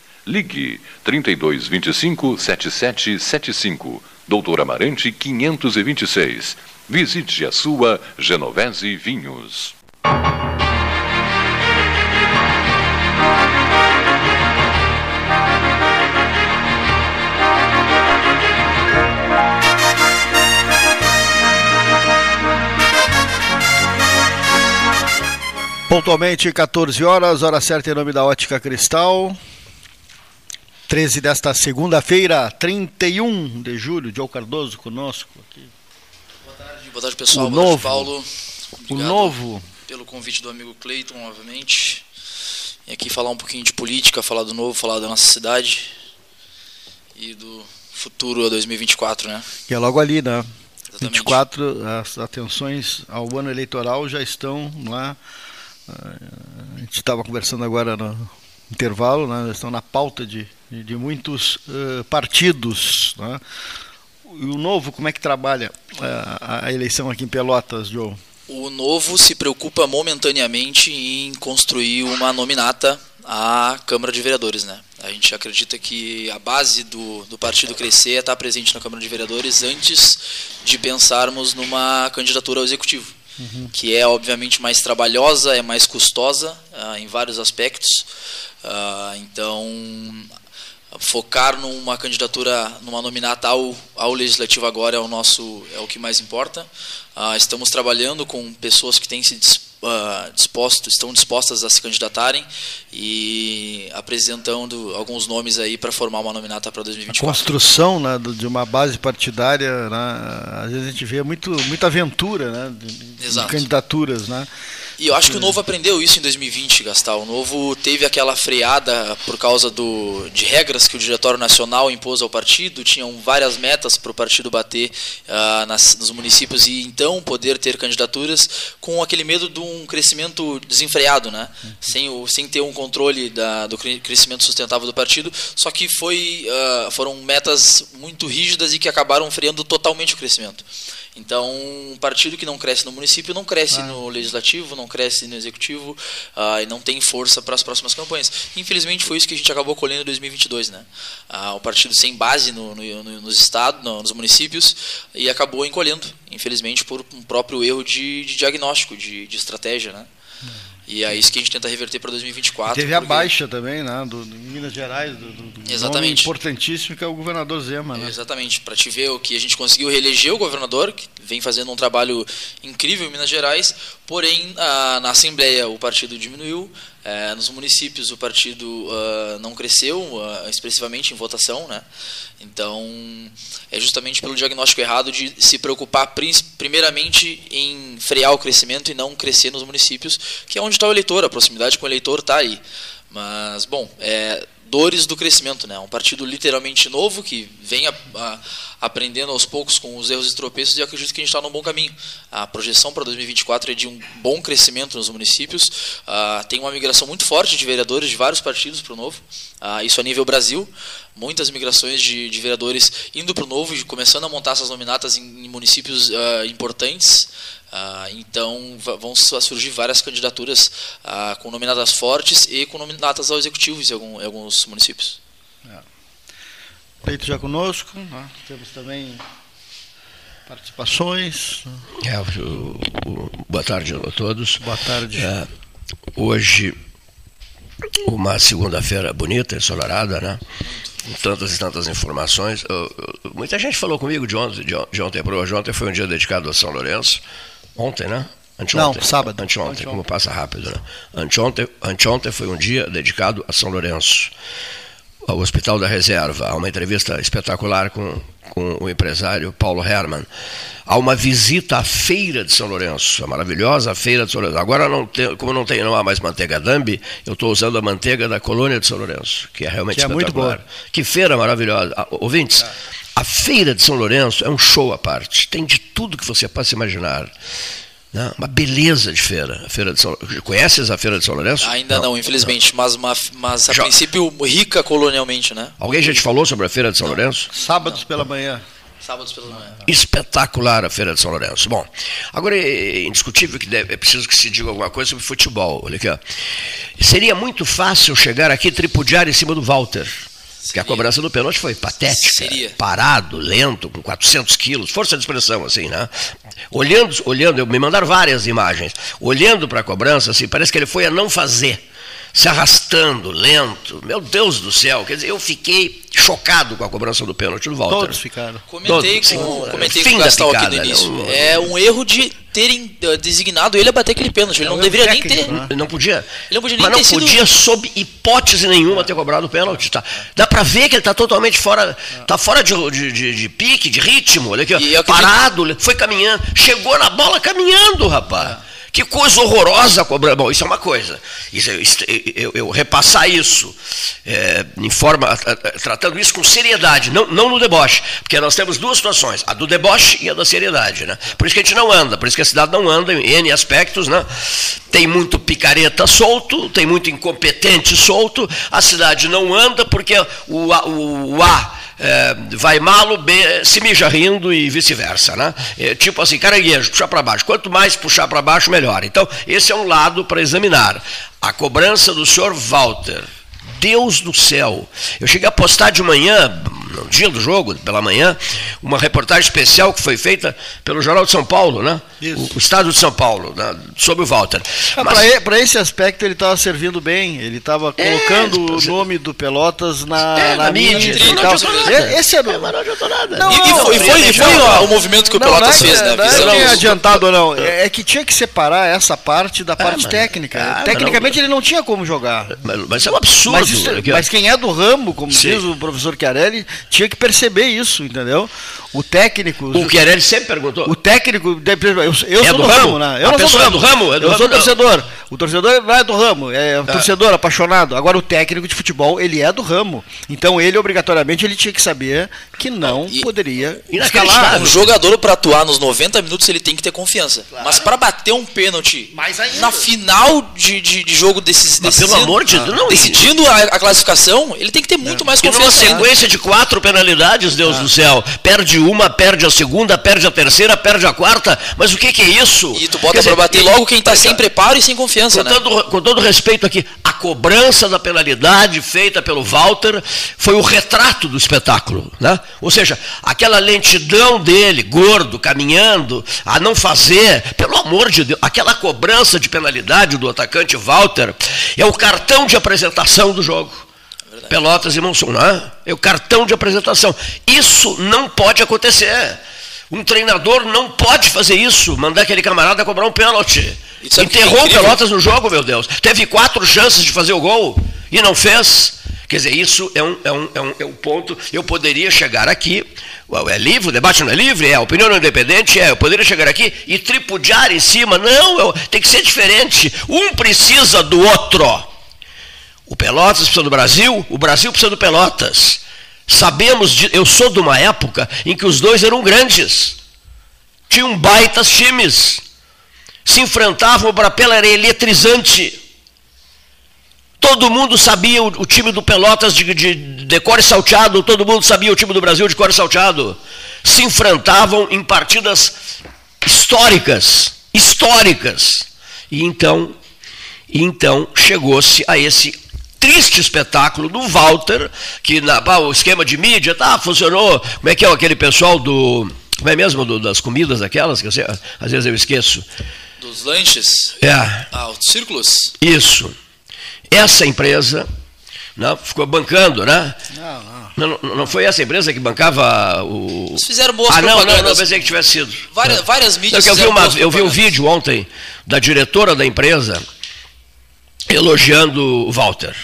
Ligue 3225 7775, Doutor Amarante 526. Visite a sua Genovese Vinhos. Pontualmente 14 horas, hora certa em nome da Ótica Cristal. 13 desta segunda-feira, 31 de julho, João Cardoso conosco aqui. Boa tarde, boa tarde pessoal, o boa novo. tarde Paulo. o novo. Pelo convite do amigo Cleiton, obviamente. E aqui falar um pouquinho de política, falar do novo, falar da nossa cidade e do futuro a 2024, né? Que é logo ali, né? Exatamente. 24, as atenções ao ano eleitoral já estão lá. A gente estava conversando agora no intervalo, né? estão na pauta de, de, muitos uh, partidos. Né? E o novo, como é que trabalha a, a eleição aqui em Pelotas, Joe? O Novo se preocupa momentaneamente em construir uma nominata à Câmara de Vereadores. Né? A gente acredita que a base do, do partido crescer é estar presente na Câmara de Vereadores antes de pensarmos numa candidatura ao Executivo, uhum. que é obviamente mais trabalhosa, é mais custosa uh, em vários aspectos. Uh, então, focar numa candidatura, numa nominata ao, ao legislativo agora é o nosso é o que mais importa. Uh, estamos trabalhando com pessoas que têm se uh, dispostos, estão dispostas a se candidatarem e apresentando alguns nomes aí para formar uma nominata para 2024. A construção né, de uma base partidária, né, às vezes a gente vê muito, muita aventura né, de, de candidaturas, né? E eu acho que o Novo aprendeu isso em 2020, Gastal. O Novo teve aquela freada por causa do, de regras que o Diretório Nacional impôs ao partido, tinham várias metas para o partido bater uh, nas, nos municípios e então poder ter candidaturas com aquele medo de um crescimento desenfreado, né? sem, o, sem ter um controle da, do crescimento sustentável do partido. Só que foi, uh, foram metas muito rígidas e que acabaram freando totalmente o crescimento. Então, um partido que não cresce no município não cresce ah. no legislativo, não cresce no executivo uh, e não tem força para as próximas campanhas. Infelizmente, foi isso que a gente acabou colhendo em 2022, né? Uh, o partido sem base no, no, no nos estados, no, nos municípios e acabou encolhendo, infelizmente, por um próprio erro de, de diagnóstico, de, de estratégia, né? Hum. E é isso que a gente tenta reverter para 2024. Teve porque... a baixa também, né, do, do Minas Gerais, do, do Exatamente. importantíssimo que é o governador Zema. Né? Exatamente, para te ver o que a gente conseguiu reeleger o governador, que vem fazendo um trabalho incrível em Minas Gerais, porém a, na Assembleia o partido diminuiu, é, nos municípios o partido uh, não cresceu uh, expressivamente em votação, né? Então é justamente pelo diagnóstico errado de se preocupar primeiramente em frear o crescimento e não crescer nos municípios, que é onde está o eleitor, a proximidade com o eleitor está aí. Mas bom, é, dores do crescimento, né? Um partido literalmente novo que vem a, a, aprendendo aos poucos com os erros e tropeços e acredito que a gente está num bom caminho. A projeção para 2024 é de um bom crescimento nos municípios. Uh, tem uma migração muito forte de vereadores de vários partidos para o novo. Uh, isso a nível Brasil. Muitas migrações de, de vereadores indo para o novo e começando a montar essas nominatas em, em municípios uh, importantes. Ah, então vão surgir várias candidaturas ah, com nominatas fortes e com nominatas ao executivo em, algum, em alguns municípios. É. Feito já conosco, né? temos também participações. É, o, o, boa tarde a todos. Boa tarde. É, hoje, uma segunda-feira bonita, ensolarada, né? Com tantas e tantas informações. Eu, eu, muita gente falou comigo de ontem, de ontem para hoje. Ontem foi um dia dedicado a São Lourenço. Ontem, né? Anteontem. Não, sábado. Anteontem, anteontem, como passa rápido, né? Anteontem, anteontem foi um dia dedicado a São Lourenço, ao Hospital da Reserva. Há uma entrevista espetacular com, com o empresário Paulo Herman. Há uma visita à Feira de São Lourenço, a maravilhosa Feira de São Lourenço. Agora, não tem, como não, tem, não há mais manteiga Dambi, eu estou usando a manteiga da colônia de São Lourenço, que é realmente que espetacular. É muito boa. Que feira maravilhosa. Ah, ouvintes, é. A feira de São Lourenço é um show à parte. Tem de tudo que você possa imaginar. Né? Uma beleza de feira. A feira de São... Conheces a Feira de São Lourenço? Ainda não, não infelizmente, não. mas, uma, mas a já... princípio rica colonialmente, né? Alguém já te falou sobre a Feira de São não. Lourenço? Sábados pela manhã. Sábados pela manhã. Espetacular a Feira de São Lourenço. Bom, agora é indiscutível que deve, é preciso que se diga alguma coisa sobre futebol. Olha aqui, ó. Seria muito fácil chegar aqui e tripudiar em cima do Walter. Porque a cobrança do pênalti foi patética. Seria. Parado, lento, com 400 quilos, força de expressão, assim, né? Olhando, olhando, me mandaram várias imagens. Olhando para a cobrança, assim, parece que ele foi a não fazer. Se arrastando, lento. Meu Deus do céu. Quer dizer, eu fiquei chocado com a cobrança do pênalti do Walter. Todos ficaram. Comentei Todos, com, comentei com o Gastão aqui no início. Não, é um erro de terem uh, designado ele a bater aquele pênalti. Ele é não deveria técnico, nem ter. Né? Não podia. Ele não podia nem Mas não podia, sido... sob hipótese nenhuma, ter cobrado o pênalti. Tá? Dá pra ver que ele tá totalmente fora. Tá fora de, de, de, de pique, de ritmo. Olha aqui, ó, parado, foi caminhando. Chegou na bola caminhando, rapaz. Que coisa horrorosa cobrar. Bom, isso é uma coisa. Isso, eu, eu, repassar isso é, em forma, tratando isso com seriedade, não, não no deboche. Porque nós temos duas situações, a do deboche e a da seriedade. Né? Por isso que a gente não anda, por isso que a cidade não anda em N aspectos. Né? Tem muito picareta solto, tem muito incompetente solto, a cidade não anda porque o, o, o A é, vai malo, se mija rindo e vice-versa. Né? É, tipo assim, caranguejo, puxar para baixo. Quanto mais puxar para baixo, melhor. Então, esse é um lado para examinar. A cobrança do senhor Walter. Deus do céu. Eu cheguei a postar de manhã, no dia do jogo, pela manhã, uma reportagem especial que foi feita pelo Jornal de São Paulo, né? O, o, Estado de São Paulo, né? sobre o Walter. Ah, Para esse aspecto ele estava servindo bem, ele estava é, colocando é, o nome do Pelotas na, é, na, na mídia. E tal. Esse é, não adiantou nada. Não, e, e, foi, foi, e foi o, o, movimento que o não, Pelotas não é, fez, né? Não é, adiantado ou não, é que tinha que separar essa parte da parte técnica. Ah, Tecnicamente ele não tinha como jogar. Mas, mas é um absurdo. Mas, isso, mas quem é do ramo, como Sim. diz o professor Chiarelli, tinha que perceber isso, entendeu? O técnico. O Chiarelli sempre perguntou. O técnico. Eu, eu é sou do, do ramo, ramo, né? Eu a não sou do ramo. É do ramo? É do eu ramo, sou torcedor. O torcedor vai do ramo, é um torcedor apaixonado. Agora o técnico de futebol, ele é do ramo. Então ele obrigatoriamente ele tinha que saber que não e, poderia escalar. Um jogador para atuar nos 90 minutos ele tem que ter confiança. Claro. Mas para bater um pênalti na final de, de, de jogo desses, decidindo, pelo amor de Deus, não, decidindo a, a, classificação, ele tem que ter muito mais confiança. Numa sequência de quatro penalidades, Deus ah. do céu, perde uma, perde a segunda, perde a terceira, perde a quarta. Mas o que, que é isso? E tu bota para bater logo quem está sem preparo e sem confiança, com né? Todo, com todo respeito aqui, a cobrança da penalidade feita pelo Walter foi o retrato do espetáculo, né? Ou seja, aquela lentidão dele, gordo, caminhando, a não fazer, pelo amor de Deus, aquela cobrança de penalidade do atacante Walter é o cartão de apresentação do jogo. É Pelotas e Monson, né? É o cartão de apresentação. Isso não pode acontecer. Um treinador não pode fazer isso, mandar aquele camarada cobrar um pênalti. Enterrou o Pelotas no jogo, meu Deus. Teve quatro chances de fazer o gol e não fez. Quer dizer, isso é um, é um, é um, é um ponto. Eu poderia chegar aqui, é livre, o debate não é livre, é, a opinião não é independente, é. Eu poderia chegar aqui e tripudiar em cima. Não, eu, tem que ser diferente. Um precisa do outro. O Pelotas precisa do Brasil, o Brasil precisa do Pelotas. Sabemos, de, eu sou de uma época em que os dois eram grandes. Tinham baitas times. Se enfrentavam, o Brapela era eletrizante. Todo mundo sabia o, o time do Pelotas de, de, de core salteado, todo mundo sabia o time do Brasil de core salteado. Se enfrentavam em partidas históricas, históricas. E então, então chegou-se a esse triste espetáculo do Walter, que na, o esquema de mídia, tá, funcionou. Como é que é aquele pessoal do. Como é mesmo? Do, das comidas aquelas, que eu, às vezes eu esqueço. Dos lanches? É. Ah, os círculos? Isso. Essa empresa não, ficou bancando, né? Não, não. não, não foi essa empresa que bancava o. Eles fizeram boas Ah, não, não, não, pensei que tivesse sido. Várias, é. várias mídias. Não, eu, vi uma, eu vi um vídeo ontem da diretora da empresa elogiando o Walter,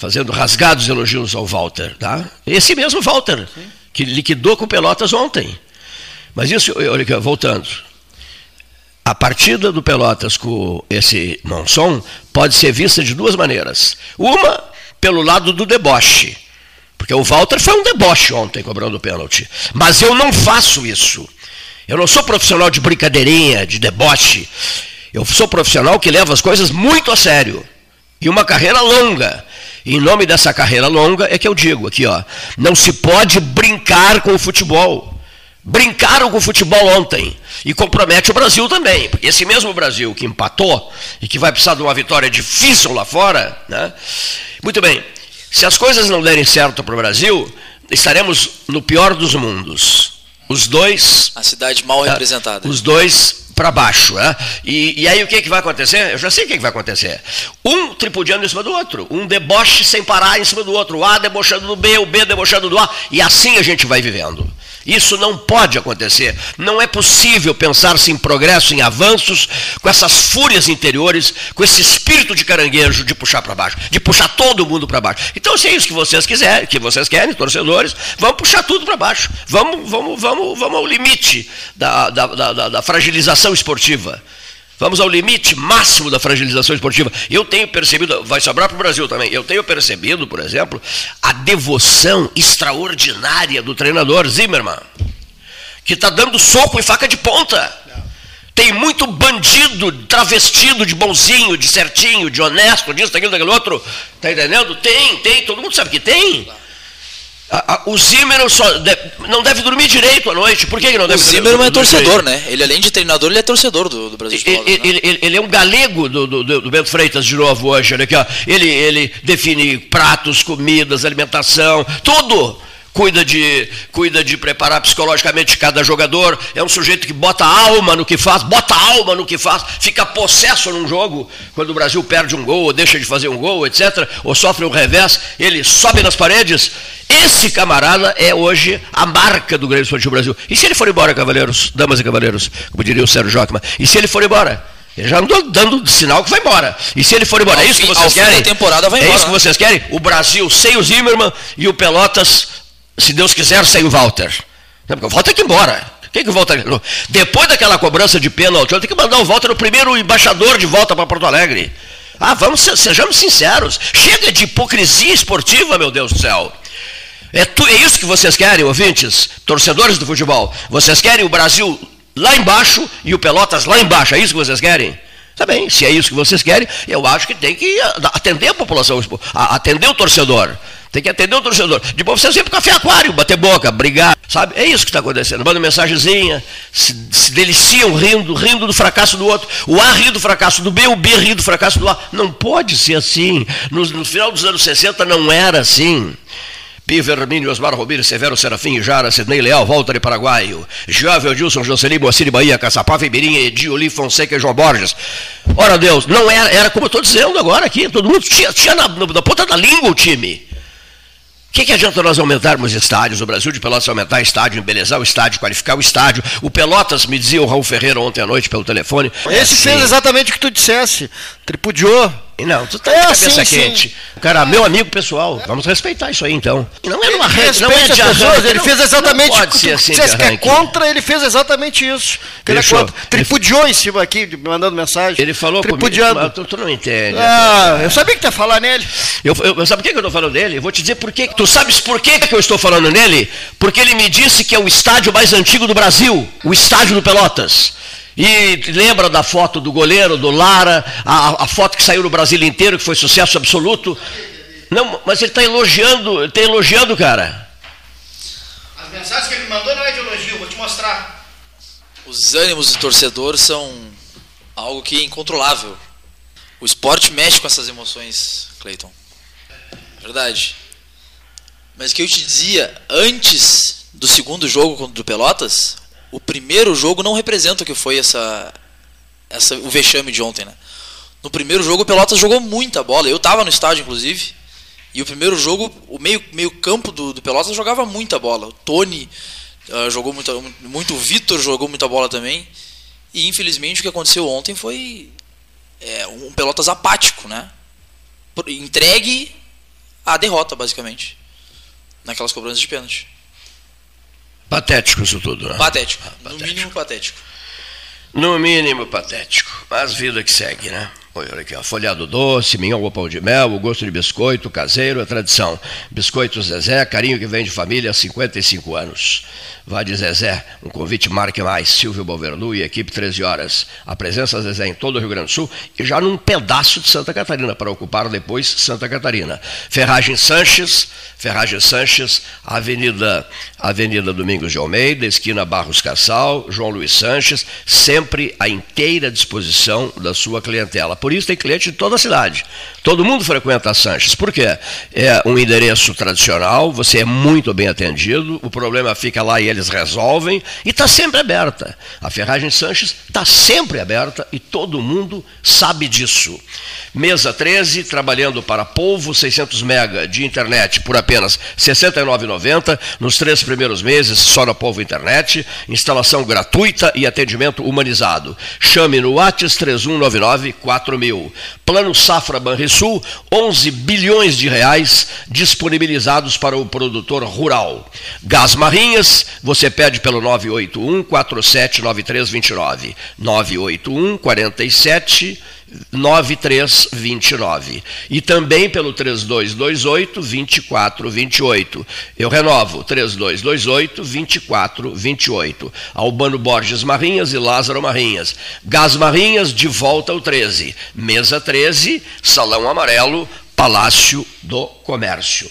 fazendo rasgados elogios ao Walter. Tá? Esse mesmo Walter, Sim. que liquidou com Pelotas ontem. Mas isso, olha aqui, voltando. A partida do Pelotas com esse Monson pode ser vista de duas maneiras. Uma, pelo lado do deboche. Porque o Walter foi um deboche ontem cobrando o pênalti. Mas eu não faço isso. Eu não sou profissional de brincadeirinha, de deboche. Eu sou profissional que leva as coisas muito a sério. E uma carreira longa. Em nome dessa carreira longa é que eu digo aqui, ó, não se pode brincar com o futebol. Brincaram com o futebol ontem e compromete o Brasil também, porque esse mesmo Brasil que empatou e que vai precisar de uma vitória difícil lá fora, né? Muito bem. Se as coisas não derem certo para o Brasil, estaremos no pior dos mundos. Os dois. A cidade mal é, representada. Os dois para baixo. Né? E, e, aí o que, que vai acontecer? Eu já sei o que, que vai acontecer. Um tripudiando em cima do outro, um deboche sem parar em cima do outro, o A debochando do B, o B debochando do A, e assim a gente vai vivendo. Isso não pode acontecer. Não é possível pensar-se em progresso, em avanços, com essas fúrias interiores, com esse espírito de caranguejo de puxar para baixo, de puxar todo mundo para baixo. Então, se é isso que vocês quiserem, que vocês querem, torcedores, vamos puxar tudo para baixo. Vamos, vamos, vamos, vamos ao limite da, da, da, da fragilização esportiva. Vamos ao limite máximo da fragilização esportiva. Eu tenho percebido, vai sobrar para o Brasil também, eu tenho percebido, por exemplo, a devoção extraordinária do treinador Zimmermann, que está dando soco e faca de ponta. Tem muito bandido travestido de bonzinho, de certinho, de honesto, disso, daquilo, daquele outro. Está entendendo? Tem, tem, todo mundo sabe que tem. A, a, o Zimmermann só de, não deve dormir direito à noite. Por que, que não deve o Zimmermann é torcedor, né? Ele, além de treinador, ele é torcedor do, do Brasil de ele, né? ele, ele, é um galego do, do, do, Bento Freitas de novo hoje. Olha aqui, ó. Ele, ele define pratos, comidas, alimentação, tudo cuida de, cuida de preparar psicologicamente cada jogador, é um sujeito que bota alma no que faz, bota alma no que faz, fica possesso num jogo, quando o Brasil perde um gol, ou deixa de fazer um gol, etc., ou sofre um revés, ele sobe nas paredes. Esse camarada é hoje a marca do Grêmio Esportivo Brasil. E se ele for embora, cavaleiros, damas e cavaleiros, como diria o Sérgio Jockman, e se ele for embora? Ele já andou dando sinal que vai embora. E se ele for embora, ao é isso fim, que vocês querem? temporada vai embora, é isso que vocês querem? O Brasil sem o Zimmermann e o Pelotas se Deus quiser, sem o Walter. Porque o Walter tem que ir embora. Quem que volta? Depois daquela cobrança de pênalti, eu tenho que mandar o Walter o primeiro embaixador de volta para Porto Alegre. Ah, vamos, sejamos sinceros. Chega de hipocrisia esportiva, meu Deus do céu. É, tu, é isso que vocês querem, ouvintes, torcedores do futebol. Vocês querem o Brasil lá embaixo e o Pelotas lá embaixo. É isso que vocês querem? Tá bem, se é isso que vocês querem, eu acho que tem que atender a população, atender o torcedor. Tem que atender o torcedor. Depois você sempre café aquário, bater boca, brigar. Sabe? É isso que está acontecendo. Manda mensagenzinha, se, se, deliciam rindo, rindo do fracasso do outro. O A ri do fracasso do B, o B ri do fracasso do A. Não pode ser assim. No, no final dos anos 60 não era assim. Piver, Hermínio, Osmar Romiro, Severo, Serafim, Jara, Sidney Leal, Walter e Paraguaio, Giável, Dilson, Jocelyn, Moacir Bahia, Caçapá, Fibeirinha, Edioli, Fonseca e João Borges. Ora Deus, não era, era como eu estou dizendo agora aqui, todo mundo tinha, tinha na, na ponta da língua o time. O que, que, adianta nós aumentarmos estádios? O Brasil de Pelotas aumentar estádio, embelezar o estádio, qualificar o estádio. O Pelotas, me dizia o Raul Ferreira ontem à noite pelo telefone. Esse assim. fez exatamente o que tu dissesse. Tripudiou. Não, tu tá é, de cabeça sim, quente. Sim. Cara, meu amigo pessoal, vamos respeitar isso aí então. Não é uma arranque, não é de arranque. Ele fez exatamente que tu assim que é contra, ele fez exatamente isso. Que ele é contra. Tripudiou em cima aqui, mandando mensagem. Ele falou Tripudiando. comigo, tu, tu não entende. Ah, eu sabia que tu ia falar nele. Eu, eu, sabe por que eu estou falando dele? Eu vou te dizer por quê. Tu sabes por que eu estou falando nele? Porque ele me disse que é o estádio mais antigo do Brasil, o estádio do Pelotas. E lembra da foto do goleiro, do Lara, a, a foto que saiu no Brasil inteiro, que foi sucesso absoluto? Não, mas ele está elogiando, ele está elogiando, cara. As mensagens que ele mandou não é de elogio, vou te mostrar. Os ânimos do torcedor são algo que é incontrolável. O esporte mexe com essas emoções, Cleiton. Verdade. Mas o que eu te dizia, antes do segundo jogo contra o Pelotas, o primeiro jogo não representa o que foi essa, essa o vexame de ontem, né? No primeiro jogo o Pelotas jogou muita bola. Eu estava no estádio, inclusive. E o primeiro jogo, o meio, meio campo do, do Pelotas jogava muita bola. O Tony uh, jogou muito, muito. O Vitor jogou muita bola também. E infelizmente o que aconteceu ontem foi é, um Pelotas apático, né? Entregue à derrota, basicamente. Naquelas cobranças de pênalti. Patético isso tudo, né? Patético. No mínimo patético. No mínimo patético. Mas vida que segue, né? Olha aqui, ó, folhado doce, minhão ou pão de mel, o gosto de biscoito caseiro é tradição. Biscoito Zezé, carinho que vem de família há 55 anos. Vá de Zezé, um convite marque mais, Silvio Balverlu e equipe 13 horas. A presença Zezé em todo o Rio Grande do Sul e já num pedaço de Santa Catarina, para ocupar depois Santa Catarina. Ferragem Sanches, Ferragem Sanches, Avenida, Avenida Domingos de Almeida, esquina Barros Cassal, João Luiz Sanches, sempre à inteira disposição da sua clientela por isso tem cliente de toda a cidade. Todo mundo frequenta a Sanches. Por quê? É um endereço tradicional, você é muito bem atendido, o problema fica lá e eles eles resolvem e está sempre aberta. A Ferragem Sanches está sempre aberta e todo mundo sabe disso. Mesa 13, trabalhando para Polvo, 600 mega de internet por apenas R$ 69,90 nos três primeiros meses, só na Polvo Internet, instalação gratuita e atendimento humanizado. Chame no WhatsApp 3199 4000. Plano Safra Banrisul, 11 bilhões de reais disponibilizados para o produtor rural. Gás Marrinhas, você pede pelo 981 479329. 981 47 9329 e também pelo 3228 2428. Eu renovo 3228 2428. Albano Borges Marrinhas e Lázaro Marrinhas. Gás Marrinhas de volta ao 13. Mesa 13, Salão Amarelo, Palácio do Comércio.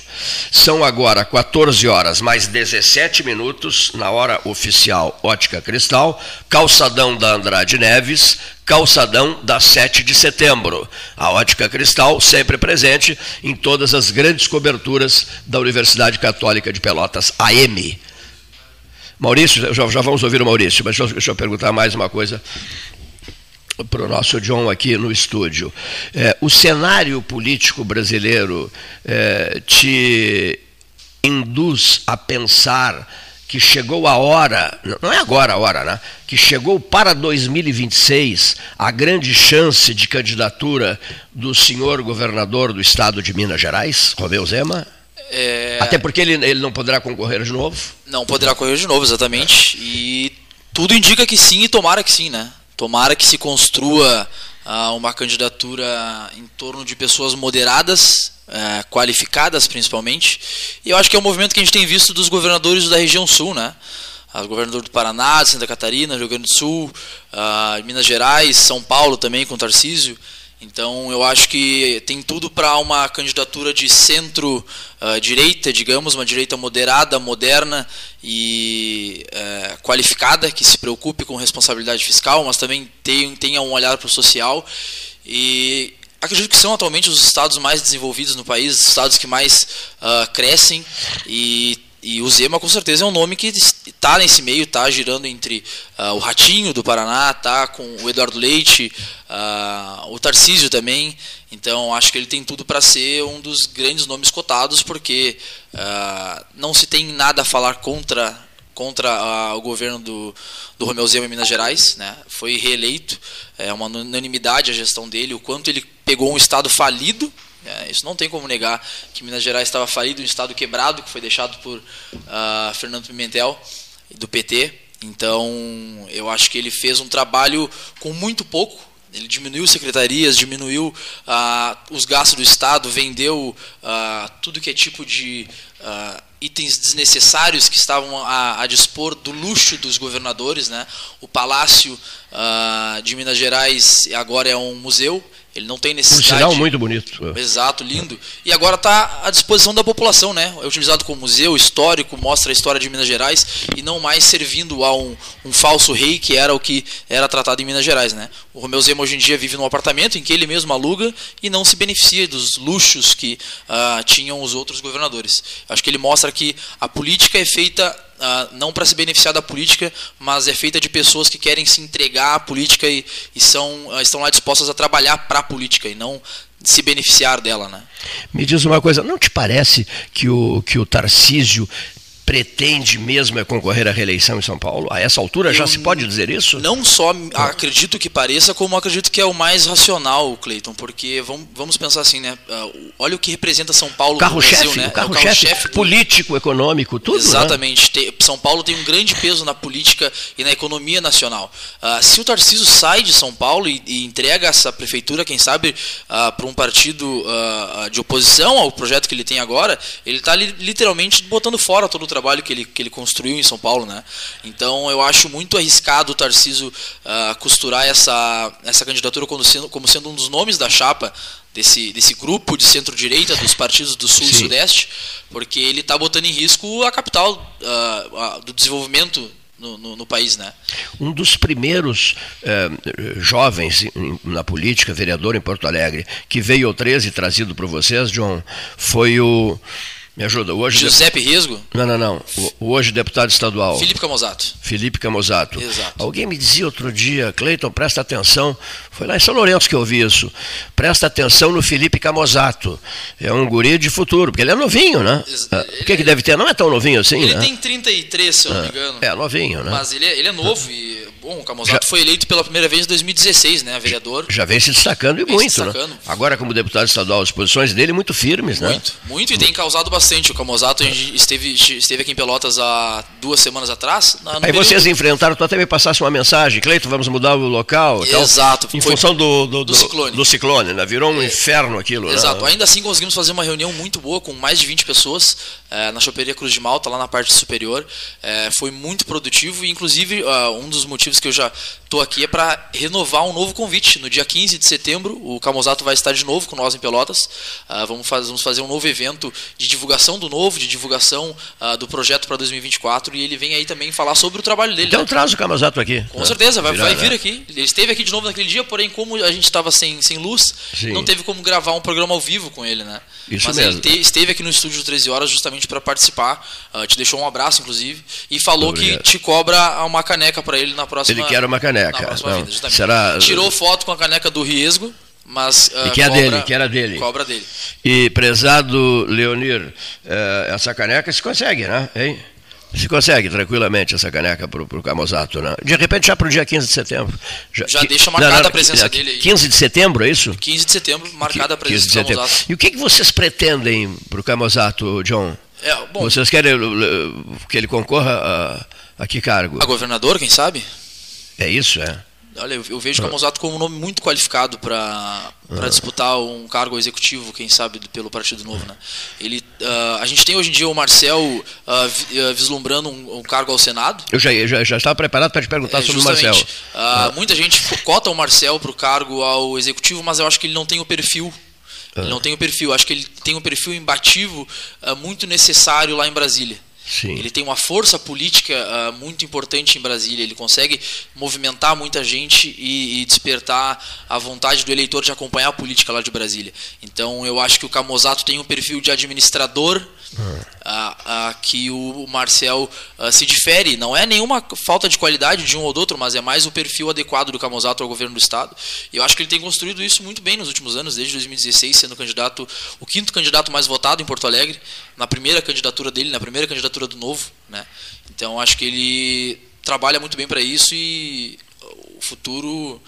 São agora 14 horas mais 17 minutos na hora oficial Ótica Cristal, calçadão da Andrade Neves, calçadão da 7 de setembro. A Ótica Cristal sempre presente em todas as grandes coberturas da Universidade Católica de Pelotas, AM. Maurício, já, já vamos ouvir o Maurício, mas deixa deixa eu perguntar mais uma coisa para o nosso John aqui no estúdio. É, o cenário político brasileiro é, te induz a pensar que chegou a hora, não é agora a hora, né? Que chegou para 2026 a grande chance de candidatura do senhor governador do estado de Minas Gerais, Romeu Zema? É... Até porque ele, ele não poderá concorrer de novo? Não poderá concorrer de novo, exatamente. E tudo indica que sim e tomara que sim, né? Tomara que se construa uh, uma candidatura em torno de pessoas moderadas, uh, qualificadas principalmente. E eu acho que é um movimento que a gente tem visto dos governadores da região sul, né? O governador do Paraná, Santa Catarina, Rio Grande do Sul, uh, Minas Gerais, São Paulo também com Tarcísio. Então eu acho que tem tudo para uma candidatura de centro-direita, uh, digamos, uma direita moderada, moderna e uh, qualificada, que se preocupe com responsabilidade fiscal, mas também tenha, tenha um olhar para o social. E acredito que são atualmente os estados mais desenvolvidos no país, os estados que mais uh, crescem e e o Zema com certeza é um nome que está nesse meio, está girando entre uh, o Ratinho do Paraná, tá com o Eduardo Leite, uh, o Tarcísio também. Então acho que ele tem tudo para ser um dos grandes nomes cotados, porque uh, não se tem nada a falar contra contra o governo do, do Romeu Zema em Minas Gerais, né? Foi reeleito, é uma unanimidade a gestão dele, o quanto ele pegou um estado falido é, isso não tem como negar que Minas Gerais estava falido, um estado quebrado que foi deixado por uh, Fernando Pimentel do PT. Então, eu acho que ele fez um trabalho com muito pouco. Ele diminuiu secretarias, diminuiu uh, os gastos do Estado, vendeu uh, tudo que é tipo de itens desnecessários que estavam a, a, dispor do luxo dos governadores. Né? O Palácio de Minas Gerais agora é um museu ele não tem necessidade. Um sinal muito bonito. Exato, lindo. E agora está à disposição da população, né? É utilizado como museu histórico, mostra a história de Minas Gerais e não mais servindo a um, um falso rei que era o que era tratado em Minas Gerais, né? O Romeu Zema hoje em dia vive num apartamento em que ele mesmo aluga e não se beneficia dos luxos que uh, tinham os outros governadores. Acho que ele mostra que a política é feita não para se beneficiar da política, mas é feita de pessoas que querem se entregar à política e, e são, uh, estão lá dispostas a trabalhar para a política e não se beneficiar dela. Né? Me diz uma coisa, não te parece que o, que o Tarcísio pretende mesmo é concorrer à reeleição em São Paulo? A essa altura já se pode dizer isso? Não só acredito que pareça, como acredito que é o mais racional, Cleiton, porque vamos, vamos pensar assim, né? Ah, olha o que representa São Paulo carro-chefe, Brasil, né? Carro-chefe é carro político, econômico, tudo. Né? Exatamente. Né? São Paulo tem um grande peso na política e na economia nacional. Uh, se o Tarcísio sai de São Paulo e, e entrega essa prefeitura, quem sabe, uh, para um partido uh, de oposição ao projeto que ele tem agora, ele está li literalmente botando fora todo o trabalho trabalho que ele, que ele construiu em São Paulo, né? Então eu acho muito arriscado o Tarciso uh, costurar essa, essa candidatura como sendo, como sendo um dos nomes da chapa desse, desse grupo de centro-direita dos partidos do Sul Sim. e Sudeste, porque ele está botando em risco a capital uh, do desenvolvimento no, no, no, país, né? Um dos primeiros eh, jovens na política, vereador em Porto Alegre, que veio ao 13 trazido para vocês, John, foi o Me ajuda. Hoje Giuseppe de... Resgo? Não, não, não. O, hoje deputado estadual. Felipe Camozato. Felipe Camozato. Exato. Alguém me dizia outro dia, Cleiton, presta atenção. Foi lá em São Lourenço que eu ouvi isso. Presta atenção no Felipe Camozato. É um guri de futuro, porque ele é novinho, né? Ah, o que, que deve ter? Não é tão novinho assim, Ele né? tem 33, se eu não me ah, engano. É, novinho, né? Mas ele é, ele é novo e Bom, o Camozato já, foi eleito pela primeira vez em 2016, né, vereador. Já vem se destacando e vem muito, né? destacando. Né? Agora como deputado estadual, as posições dele muito firmes, né? Muito, muito e tem causado bastante. O Camozato esteve, esteve aqui em Pelotas há duas semanas atrás. Aí período... vocês enfrentaram, tu até me passasse uma mensagem, Cleito, vamos mudar o local. Exato. Tal, em função do, do, do, ciclone. Do ciclone, né? Virou um é, inferno aquilo. Né? Exato. Né? Ainda assim conseguimos fazer uma reunião muito boa com mais de 20 pessoas é, na Choperia Cruz de Malta, lá na parte superior. É, foi muito produtivo e inclusive uh, um dos motivos que eu já estou aqui é para renovar um novo convite. No dia 15 de setembro, o Camozato vai estar de novo com nós em Pelotas. Uh, vamos, faz, vamos, fazer um novo evento de divulgação do novo, de divulgação uh, do projeto para 2024. E ele vem aí também falar sobre o trabalho dele. Então né? traz o Camozato aqui. Com certeza, vai, vai vir né? aqui. Ele esteve aqui de novo naquele dia, porém, como a gente estava sem, sem luz, Sim. não teve como gravar um programa ao vivo com ele, né? Isso Mas mesmo. ele te, esteve aqui no estúdio 13 horas justamente para participar. Uh, te deixou um abraço, inclusive, e falou que te cobra uma caneca para ele na próxima. Ele quer uma caneca. Não, vida, será... Tirou foto com a caneca do Riesgo, mas uh, e que é cobra, dele, que era dele. Cobra dele. E prezado Leonir, uh, essa caneca se consegue, né? Hein? Se consegue tranquilamente essa caneca para o Camozato, né? De repente já para o dia 15 de setembro. Já, já deixa marcada não, não, a presença não, dele aí. 15 de setembro, é isso? 15 de setembro, marcada a presença do Camozato. E o que, que vocês pretendem para o Camozato, John? É, bom, vocês querem que ele concorra a, a que cargo? A governador, quem sabe? É isso, é. Olha, eu, eu vejo o Camusato como um nome muito qualificado para ah. disputar um cargo executivo, quem sabe, pelo Partido Novo. Né? Ele, uh, a gente tem hoje em dia o Marcel uh, vislumbrando um, um, cargo ao Senado. Eu já, já, já estava preparado para te perguntar é, sobre o Marcel. Uh, muita gente cota o Marcel para o cargo ao executivo, mas eu acho que ele não tem o perfil ele não tem o perfil. Acho que ele tem um perfil imbativo muito necessário lá em Brasília. Sim. Ele tem uma força política uh, muito importante em Brasília. Ele consegue movimentar muita gente e, e, despertar a vontade do eleitor de acompanhar a política lá de Brasília. Então eu acho que o Camozato tem um perfil de administrador a, que o Marcel a, se difere. Não é nenhuma falta de qualidade de um ou do outro, mas é mais o perfil adequado do Camozato ao governo do Estado. E eu acho que ele tem construído isso muito bem nos últimos anos, desde 2016, sendo candidato, o quinto candidato mais votado em Porto Alegre, na primeira candidatura dele, na primeira candidatura do Novo. Né? Então acho que ele trabalha muito bem para isso e o futuro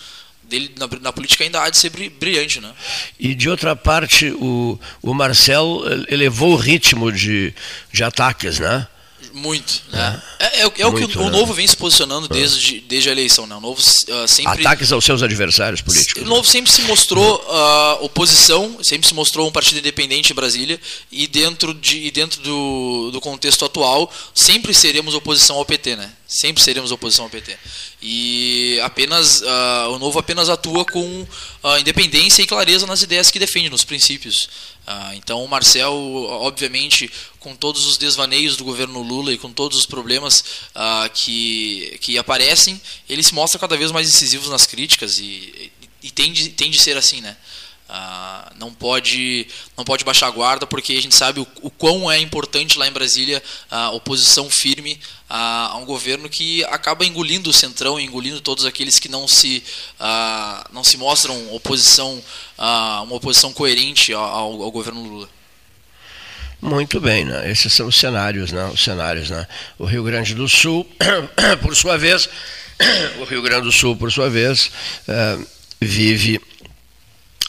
dele na, na, política ainda há de ser brilhante, né? E de outra parte, o, o Marcel elevou o ritmo de, de ataques, né? Muito, né? É, é, é, é o que o, né? Novo vem se posicionando é. desde, desde a eleição, né? O Novo uh, sempre... Ataques aos seus adversários políticos. O Novo sempre se mostrou uh, oposição, sempre se mostrou um partido independente em Brasília e dentro, de, e dentro do, do contexto atual sempre seremos oposição ao PT, né? Sempre seremos oposição ao PT. E apenas uh, o Novo apenas atua com independência e clareza nas ideias que defende, nos princípios. Uh, então o Marcel, obviamente, com todos os desvaneios do governo Lula e com todos os problemas que, que aparecem, ele se mostra cada vez mais incisivo nas críticas e, e tem, de, tem de ser assim, né? Uh, não pode não pode baixar a guarda porque a gente sabe o, o quão é importante lá em Brasília a oposição firme a, a, um governo que acaba engolindo o centrão, engolindo todos aqueles que não se não se mostram oposição uh, uma oposição coerente ao, ao, governo Lula. Muito bem, né? Esses são os cenários, né? Os cenários, né? O Rio Grande do Sul, *coughs* por sua vez, *coughs* o Rio Grande do Sul, por sua vez, uh, vive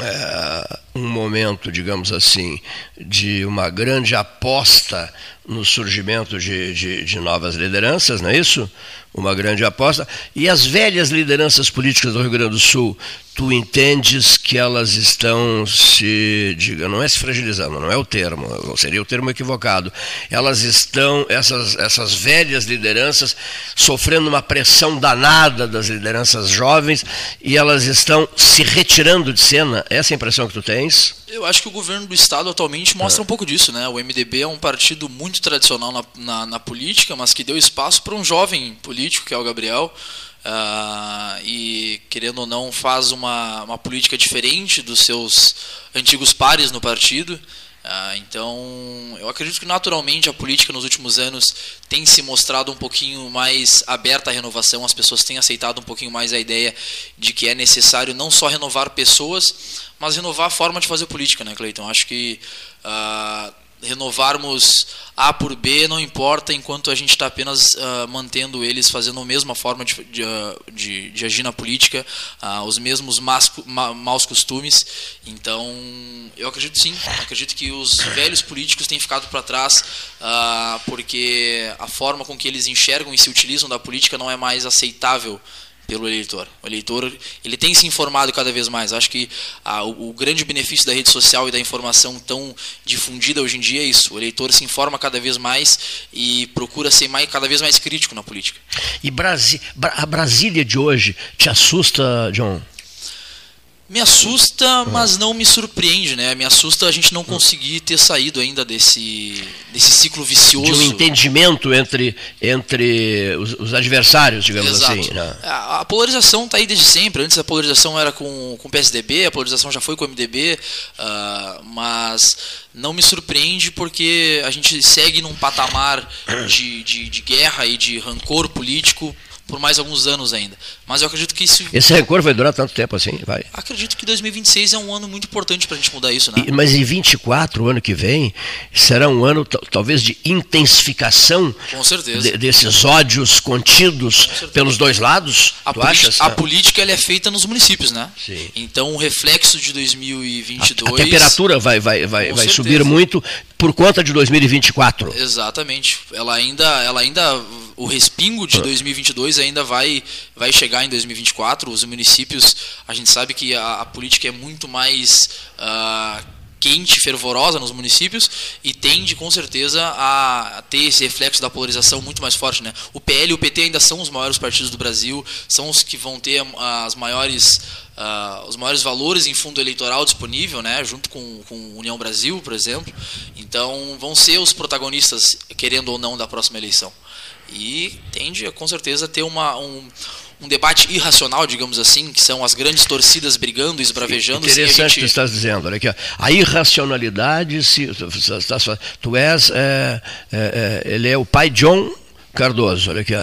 é, um momento, digamos assim, de uma grande aposta no surgimento de, de, de, novas lideranças, não é isso? Uma grande aposta. E as velhas lideranças políticas do Rio Grande do Sul tu entendes que elas estão se, diga, não é se fragilizando, não é o termo, seria o termo equivocado. Elas estão, essas, essas velhas lideranças, sofrendo uma pressão danada das lideranças jovens e elas estão se retirando de cena. Essa é a impressão que tu tens? Eu acho que o governo do estado atualmente mostra é. um pouco disso, né? O MDB é um partido muito tradicional na, na, na política, mas que deu espaço para um jovem político, que é o Gabriel. Uh, e, querendo ou não, faz uma, uma política diferente dos seus antigos pares no partido. Uh, então, eu acredito que naturalmente a política nos últimos anos tem se mostrado um pouquinho mais aberta à renovação, as pessoas têm aceitado um pouquinho mais a ideia de que é necessário não só renovar pessoas, mas renovar a forma de fazer política, né, Cleiton? Acho que uh, renovarmos A por B não importa enquanto a gente está apenas uh, mantendo eles fazendo a mesma forma de, de, ah, de, de agir na política, uh, os mesmos masco, ma, maus costumes. Então, eu acredito sim, acredito que os velhos políticos têm ficado para trás uh, porque a forma com que eles enxergam e se utilizam da política não é mais aceitável pelo eleitor. O eleitor ele tem se informado cada vez mais. Acho que o, o, grande benefício da rede social e da informação tão difundida hoje em dia é isso. O eleitor se informa cada vez mais e procura ser mais, cada vez mais crítico na política. E Brasi a Brasília de hoje te assusta, John? Me assusta, mas não me surpreende, né? Me assusta a gente não conseguir ter saído ainda desse, desse ciclo vicioso. De um entendimento entre, entre os, os adversários, digamos Exato. assim. Né? A, a, polarização está aí desde sempre. Antes a polarização era com, com o PSDB, a polarização já foi com o MDB, uh, ah, mas não me surpreende porque a gente segue num patamar de, de, de guerra e de rancor político por mais alguns anos ainda. Mas eu acredito que isso. Esse rancor vai durar tanto tempo assim? Vai. Acredito que 2026 é um ano muito importante para a gente mudar isso, né? E, mas em 24, o ano que vem, será um ano talvez de intensificação Com certeza. De, desses ódios contidos pelos dois lados? A, achas, a política ela é feita nos municípios, né? Sim. Então o reflexo de 2022. A, a temperatura vai, vai, vai, vai subir muito por conta de 2024. Exatamente. Ela ainda, ela ainda o respingo de 2022 ainda vai, vai chegar em 2024. Os municípios, a gente sabe que a, a política é muito mais uh, quente, fervorosa nos municípios e tende com certeza a ter esse reflexo da polarização muito mais forte. Né? O PL e o PT ainda são os maiores partidos do Brasil, são os que vão ter as maiores Uh, os maiores valores em fundo eleitoral disponível, né, junto com, com União Brasil, por exemplo. Então, vão ser os protagonistas, querendo ou não, da próxima eleição e tende com certeza a ter uma, um, um debate irracional, digamos assim, que são as grandes torcidas brigando e esbravejando. Interessante o que tu estás dizendo. Olha aqui, a irracionalidade, se, tu és, é, é, ele é o pai John Cardoso, olha aqui.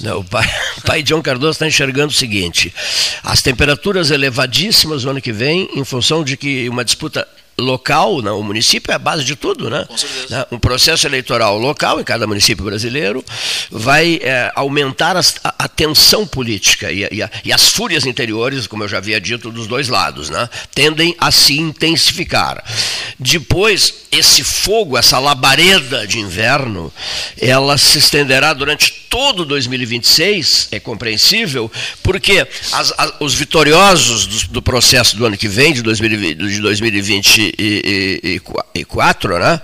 Não, o, pai, *laughs* o pai John Cardoso está enxergando o seguinte: as temperaturas elevadíssimas no ano que vem, em função de que uma disputa local, né? o município é a base de tudo, né? né? Um processo eleitoral local em cada município brasileiro vai é, aumentar as, a, a, tensão política e, e, a, e, as fúrias interiores, como eu já havia dito, dos dois lados, né? Tendem a se intensificar. Depois, esse fogo, essa labareda de inverno, ela se estenderá durante todo 2026, é compreensível, porque as, os vitoriosos do, do, processo do ano que vem, de, 2020, de 2024, né?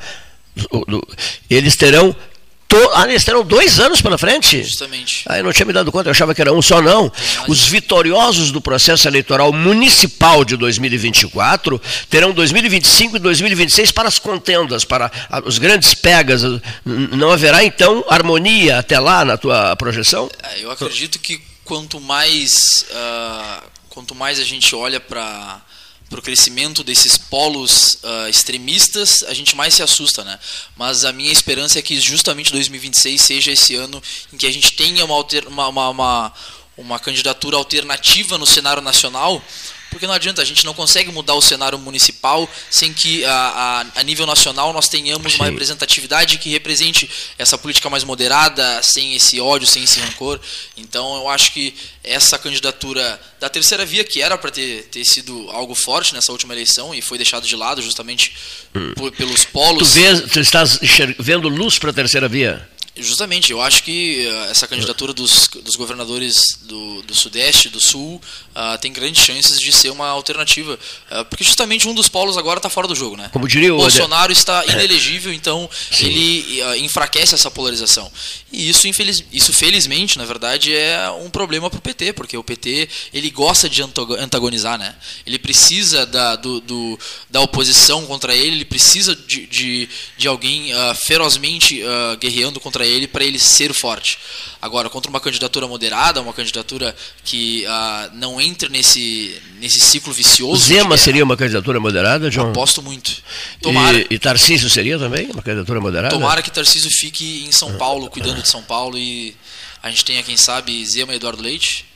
eles terão To... Ah, eles terão dois anos pela frente? Justamente. Ah, eu não tinha me dado conta, eu achava que era um só, não. Os vitoriosos do processo eleitoral municipal de 2024 terão 2025 e 2026 para as contendas, para os grandes pegas. Não haverá, então, harmonia até lá na tua projeção? É, eu acredito que quanto mais, uh, quanto mais a gente olha para o crescimento desses polos uh, extremistas, a gente mais se assusta, né? Mas a minha esperança é que justamente 2026 seja esse ano em que a gente tenha uma, alter, uma, uma, uma, uma candidatura alternativa no cenário nacional, porque não adianta, a gente não consegue mudar o cenário municipal sem que a, a, a nível nacional nós tenhamos Sim. uma representatividade que represente essa política mais moderada, sem esse ódio, sem esse rancor. Então eu acho que essa candidatura da terceira via, que era para ter, ter sido algo forte nessa última eleição e foi deixado de lado justamente hum. por, pelos polos. Tu, vês, tu estás vendo luz para a terceira via? Justamente, eu acho que uh, essa candidatura dos, dos governadores do, do Sudeste, do Sul, uh, tem grandes chances de ser uma alternativa. Uh, porque justamente um dos polos agora está fora do jogo, né? Como diria o Bolsonaro está *coughs* inelegível, então Sim. ele enfraquece essa polarização. E isso, infeliz, isso, felizmente, na verdade, é um problema para o PT, porque o PT ele gosta de antagonizar, né? Ele precisa da, do, do da oposição contra ele, ele precisa de, de, de alguém ferozmente guerreando contra contra ele para ele ser forte. Agora, contra uma candidatura moderada, uma candidatura que uh, não entre nesse, nesse ciclo vicioso. Zema seria uma candidatura moderada, John? Aposto muito. Tomara, e, e Tarcísio seria também uma candidatura moderada? Tomara que Tarcísio fique em São Paulo, cuidando de São Paulo e a gente tenha, quem sabe, Zema e Eduardo Leite.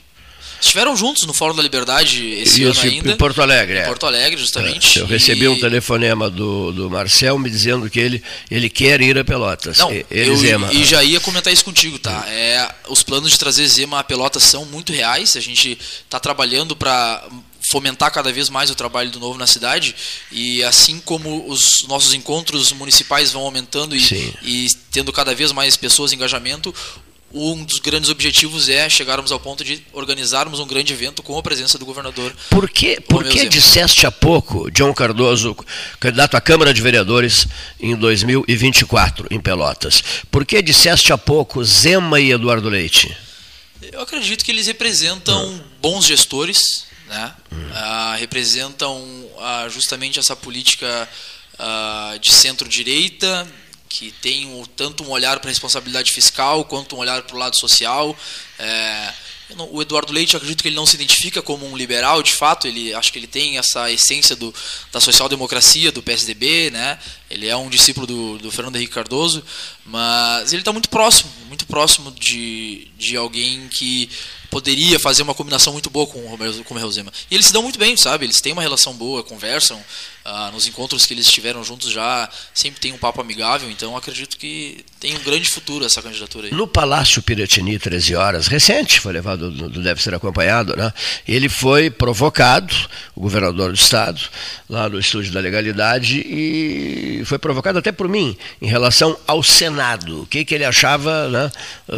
Estiveram juntos no Fórum da Liberdade esse Isso, ano ainda. Em Porto Alegre. Em é. Porto Alegre, justamente. É, eu recebi e... um telefonema do, do Marcel me dizendo que ele, ele quer ir a Pelotas. Não, ele eu, Zema. E já ia comentar isso contigo, tá? É, os planos de trazer Zema a Pelotas são muito reais. A gente está trabalhando para fomentar cada vez mais o trabalho do novo na cidade e assim como os nossos encontros municipais vão aumentando e, e tendo cada vez mais pessoas em engajamento, um dos grandes objetivos é chegarmos ao ponto de organizarmos um grande evento com a presença do governador. Por que, por que disseste há pouco, John Cardoso, candidato à Câmara de Vereadores em 2024, em Pelotas, por que disseste há pouco Zema e Eduardo Leite? Eu acredito que eles representam hum. bons gestores, né? Hum. Uh, representam uh, justamente essa política uh, de centro-direita, que tem um, tanto um olhar para a responsabilidade fiscal quanto um olhar para o lado social. É, o Eduardo Leite, acredito que ele não se identifica como um liberal, de fato, ele acho que ele tem essa essência do, da social-democracia, do PSDB, né? Ele é um discípulo do, do Fernando Henrique Cardoso, mas ele está muito próximo, muito próximo de, de alguém que poderia fazer uma combinação muito boa com o Romero, com o Zema. E eles se dão muito bem, sabe? Eles têm uma relação boa, conversam. Ah, nos encontros que eles estiveram juntos já sempre tem um papo amigável, então acredito que tem um grande futuro essa candidatura aí. No Palácio Piratini, 13 horas, recente, foi levado, deve ser acompanhado, né? Ele foi provocado, o governador do estado, lá no estúdio da legalidade, e foi provocado até por mim, em relação ao Senado. O que, que ele achava né,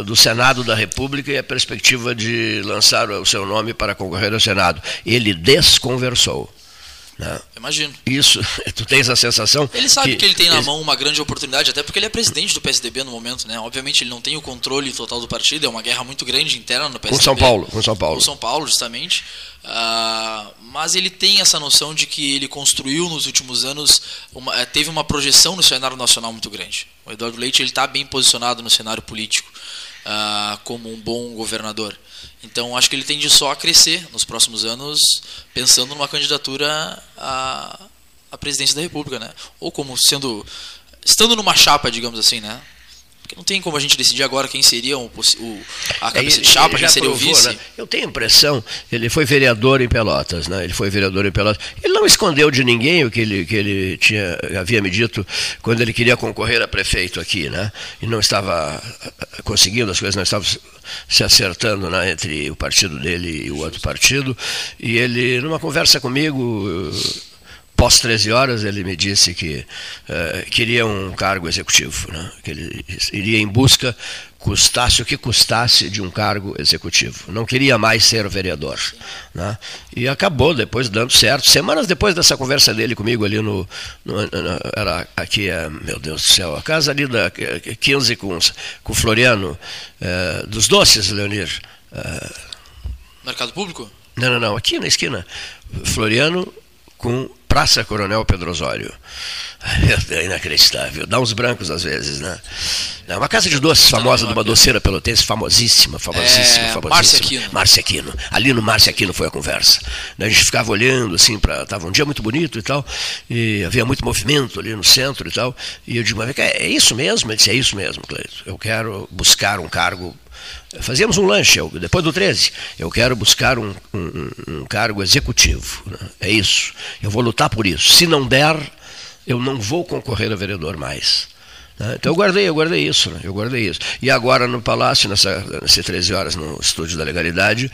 do Senado da República e a perspectiva de lançar o seu nome para concorrer ao Senado. Ele desconversou. Né? Imagino. Isso, *laughs* tu tens a sensação. Ele sabe que, que ele tem na mão uma grande oportunidade, até porque ele é presidente do PSDB no momento, né? Obviamente ele não tem o controle total do partido, é uma guerra muito grande interna no PSDB. Com São Paulo, com São Paulo. Com São Paulo, justamente. Uh, mas ele tem essa noção de que ele construiu nos últimos anos, uma, eh, teve uma projeção no cenário nacional muito grande. O Eduardo Leite ele está bem posicionado no cenário político uh, como um bom governador. Então acho que ele tende só a crescer nos próximos anos, pensando numa candidatura à, à presidência da República, né? Ou como sendo estando numa chapa, digamos assim, né? Porque não tem como a gente decidir agora quem seria o, o a cabeça é, de chapa, quem seria provou, o vice. Né? Eu tenho a impressão, ele foi vereador em Pelotas, né? Ele foi vereador em Pelotas. Ele não escondeu de ninguém o que ele, que ele tinha, havia me dito quando ele queria concorrer a prefeito aqui, né? E não estava conseguindo, as coisas não estavam se acertando né, entre o partido dele e o outro partido. E ele, numa conversa comigo, pós 13 horas, ele me disse que uh, queria um cargo executivo, né? que ele iria em busca, custasse o que custasse, de um cargo executivo. Não queria mais ser vereador. Né? E acabou depois dando certo. Semanas depois dessa conversa dele comigo ali no. no, no era aqui, é, meu Deus do céu, a casa ali da 15 com, com o Floriano, uh, dos doces, Leonir. Uh, Mercado Público? Não, não, não, aqui na esquina. Floriano com Praça Coronel Pedro Osório. É inacreditável. Dá uns brancos às vezes, né? É uma casa de doces famosa de uma doceira pelotense, famosíssima, famosíssima, é, famosíssima. Márcia Aquino. Márcia Aquino. Ali no Márcia Aquino foi a conversa. A gente ficava olhando, assim, para tava um dia muito bonito e tal, e havia muito movimento ali no centro e tal. E eu digo, mas é isso mesmo? Ele disse, é isso mesmo, Cleito. Eu quero buscar um cargo Fazíamos um lanche, eu, depois do 13. Eu quero buscar um, um, um cargo executivo. Né? É isso. Eu vou lutar por isso. Se não der, eu não vou concorrer a vereador mais. Né? Então eu guardei, eu guardei isso, né? eu guardei isso. E agora no Palácio, nessa, nessas 13 horas no Estúdio da Legalidade,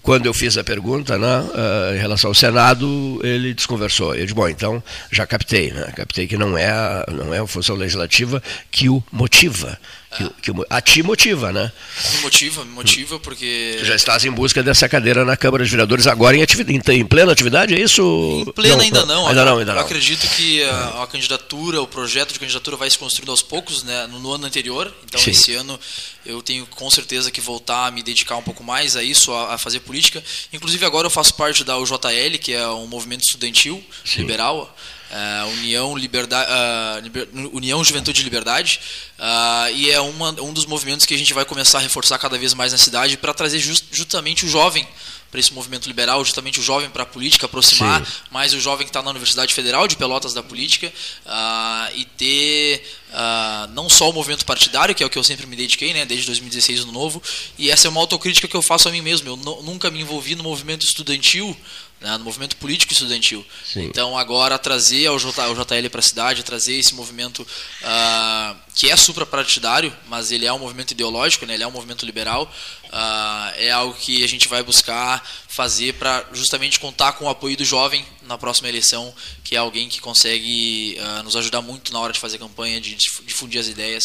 quando eu fiz a pergunta né, uh, em relação ao Senado, ele desconversou. Eu disse, bom, então já captei, né? captei que não é, a, não é a função legislativa que o motiva. Que, que, a ti motiva, né? Me motiva, me motiva porque. Tu já estás em busca dessa cadeira na Câmara de Vereadores agora em, atividade, em plena atividade, é isso? Em plena não, ainda não. Ainda não, ainda eu não. acredito que a, a, candidatura, o projeto de candidatura vai se construindo aos poucos, né? No, no ano anterior. Então Sim. esse ano eu tenho com certeza que voltar a me dedicar um pouco mais a isso, a, a fazer política. Inclusive agora eu faço parte da UJL, que é um movimento estudantil Sim. liberal uh, União, Liberdade, uh, Liber, União Juventude e Liberdade, uh, e é uma, um dos movimentos que a gente vai começar a reforçar cada vez mais na cidade para trazer just, justamente o jovem para esse movimento liberal, justamente o jovem para a política, aproximar Sim. mais o jovem que está na Universidade Federal de Pelotas da política uh, e ter uh, não só o movimento partidário, que é o que eu sempre me dediquei, né, desde 2016 no Novo, e essa é uma autocrítica que eu faço a mim mesmo. Eu nunca me envolvi no movimento estudantil, né, no movimento político estudantil. Sim. Então agora trazer o, JL para a cidade, trazer esse movimento uh, que é suprapartidário, mas ele é um movimento ideológico, né, ele é um movimento liberal, uh, é algo que a gente vai buscar fazer para justamente contar com o apoio do jovem na próxima eleição, que é alguém que consegue uh, nos ajudar muito na hora de fazer campanha, de difundir as ideias,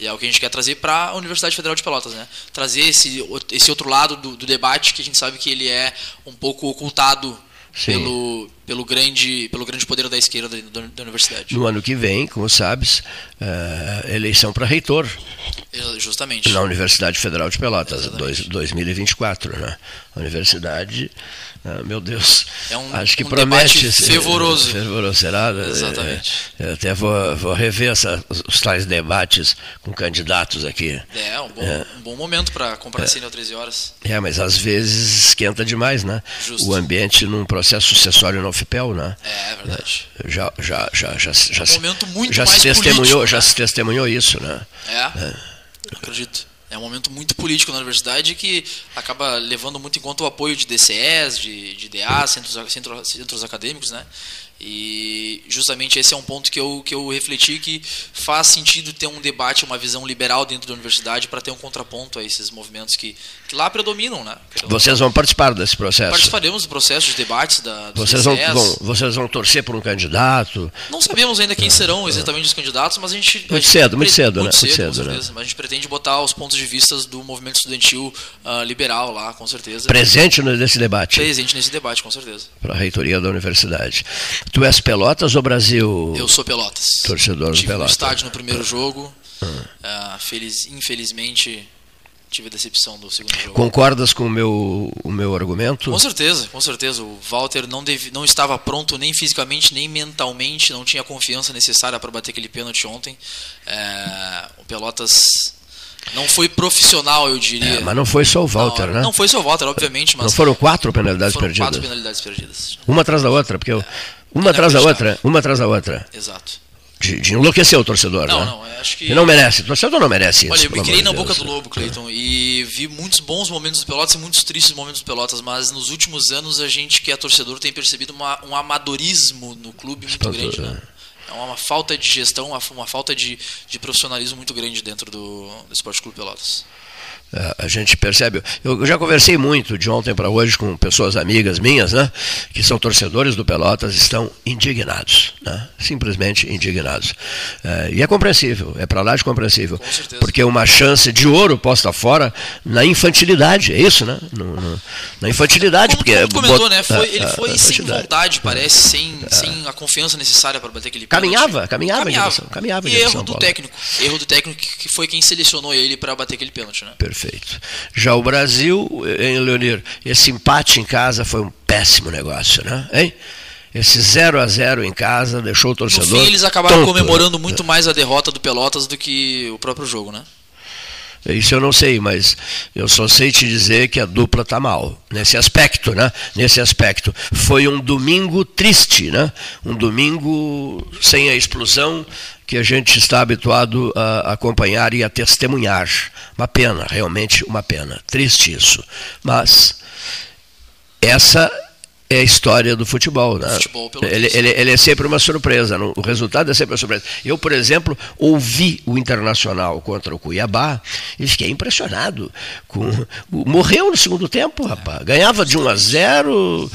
e é o que a gente quer trazer para a Universidade Federal de Pelotas, né? Trazer esse, esse outro lado do, do debate que a gente sabe que ele é um pouco ocultado pelo, pelo, grande, pelo grande poder da esquerda da, da universidade. No ano que vem, como sabes, uh, eleição para reitor. Justamente. Na Universidade Federal de Pelotas, dois, 2024. Né? A universidade ah, meu Deus. É um, Acho que um promete ser fervoroso. fervoroso. Será? Exatamente. Eu até vou, vou rever essa, os tais debates com candidatos aqui. É, um bom, é. Um bom momento para comparecer é. às 13 horas. É, mas às vezes esquenta demais, né? Justo. O ambiente num processo sucessório no FIPEL, né? É, é verdade. Já, já, já, já, já, um momento muito já mais se testemunhou, político, Já né? se testemunhou isso, né? É, é. acredito. É um momento muito político na universidade que acaba levando muito em conta o apoio de DCEs, de, de DA, centros, centros, centros acadêmicos, né? E justamente esse é um ponto que eu, que eu refleti que faz sentido ter um debate, uma visão liberal dentro da universidade para ter um contraponto a esses movimentos que, que lá predominam. Né? Vocês vão participar desse processo? Participaremos do processo de debates da, vocês vão, vão, vocês vão torcer por um candidato? Não sabemos ainda quem serão exatamente os candidatos, mas a gente. Muito a gente cedo, muito cedo, muito né? Cedo, muito cedo, né? Mas a gente pretende botar os pontos de vista do movimento estudantil uh, liberal lá, com certeza. Presente nesse debate? Presente nesse debate, com certeza. Para a reitoria da universidade. Tu és Pelotas ou Brasil? Eu sou Pelotas. Torcedor do Pelotas. estádio no primeiro jogo. Uh, feliz, infelizmente tive a decepção do segundo jogo. Concordas com o meu, o meu argumento? Com certeza, com certeza. O Walter não, deve, não estava pronto nem fisicamente, nem mentalmente, não tinha a confiança necessária para bater aquele pênalti ontem. É, o Pelotas não foi profissional, eu diria. É, mas não foi só o Walter, não, né? Não foi só o Walter, obviamente. Mas não foram quatro penalidades foram perdidas? quatro penalidades perdidas. Uma atrás da outra, porque eu, uma atrás da outra, uma atrás da outra. Exato. De, de enlouquecer o torcedor, não, né? Não, acho que... Ele não merece, o torcedor não merece isso. Olha, eu me criei na boca do lobo, Cleiton, e vi muitos bons momentos do Pelotas e muitos tristes momentos do Pelotas, mas nos últimos anos a gente que é torcedor tem percebido uma, um amadorismo no clube muito grande, né? É uma falta de gestão, uma, uma falta de, de profissionalismo muito grande dentro do, do Esporte Clube Pelotas. É, a gente percebe. Eu já conversei muito de ontem para hoje com pessoas amigas minhas, né, que são torcedores do Pelotas, estão indignados, né, simplesmente indignados. É, e é compreensível, é para lá de compreensível, porque uma chance de ouro posta fora na infantilidade, é isso, né? No, no, na infantilidade, como, porque comentou, né? Foi, ele foi a, sem vontade, parece, sem, é. sem a confiança necessária para bater aquele pênalti. Caminhava, caminhava, caminhava. Direção, caminhava e erro do técnico, erro do técnico que foi quem selecionou ele para bater aquele pênalti, né? Perfeito. Já o Brasil, em Leonir, esse empate em casa foi um péssimo negócio, né? Hein? Esse 0 a 0 em casa deixou o torcedor. No fim, eles acabaram tonto, comemorando né? muito mais a derrota do Pelotas do que o próprio jogo, né? Isso eu não sei, mas eu só sei te dizer que a dupla está mal nesse aspecto, né? Nesse aspecto, foi um domingo triste, né? Um domingo sem a explosão que a gente está habituado a acompanhar e a testemunhar. Uma pena, realmente uma pena. Triste isso. Mas essa é a história do futebol. Né? Futebol, ele, ele, ele, é sempre uma surpresa. O resultado é sempre uma surpresa. Eu, por exemplo, ouvi o Internacional contra o Cuiabá e fiquei impressionado. Com, morreu no segundo tempo, rapaz. Ganhava de 1 a 0,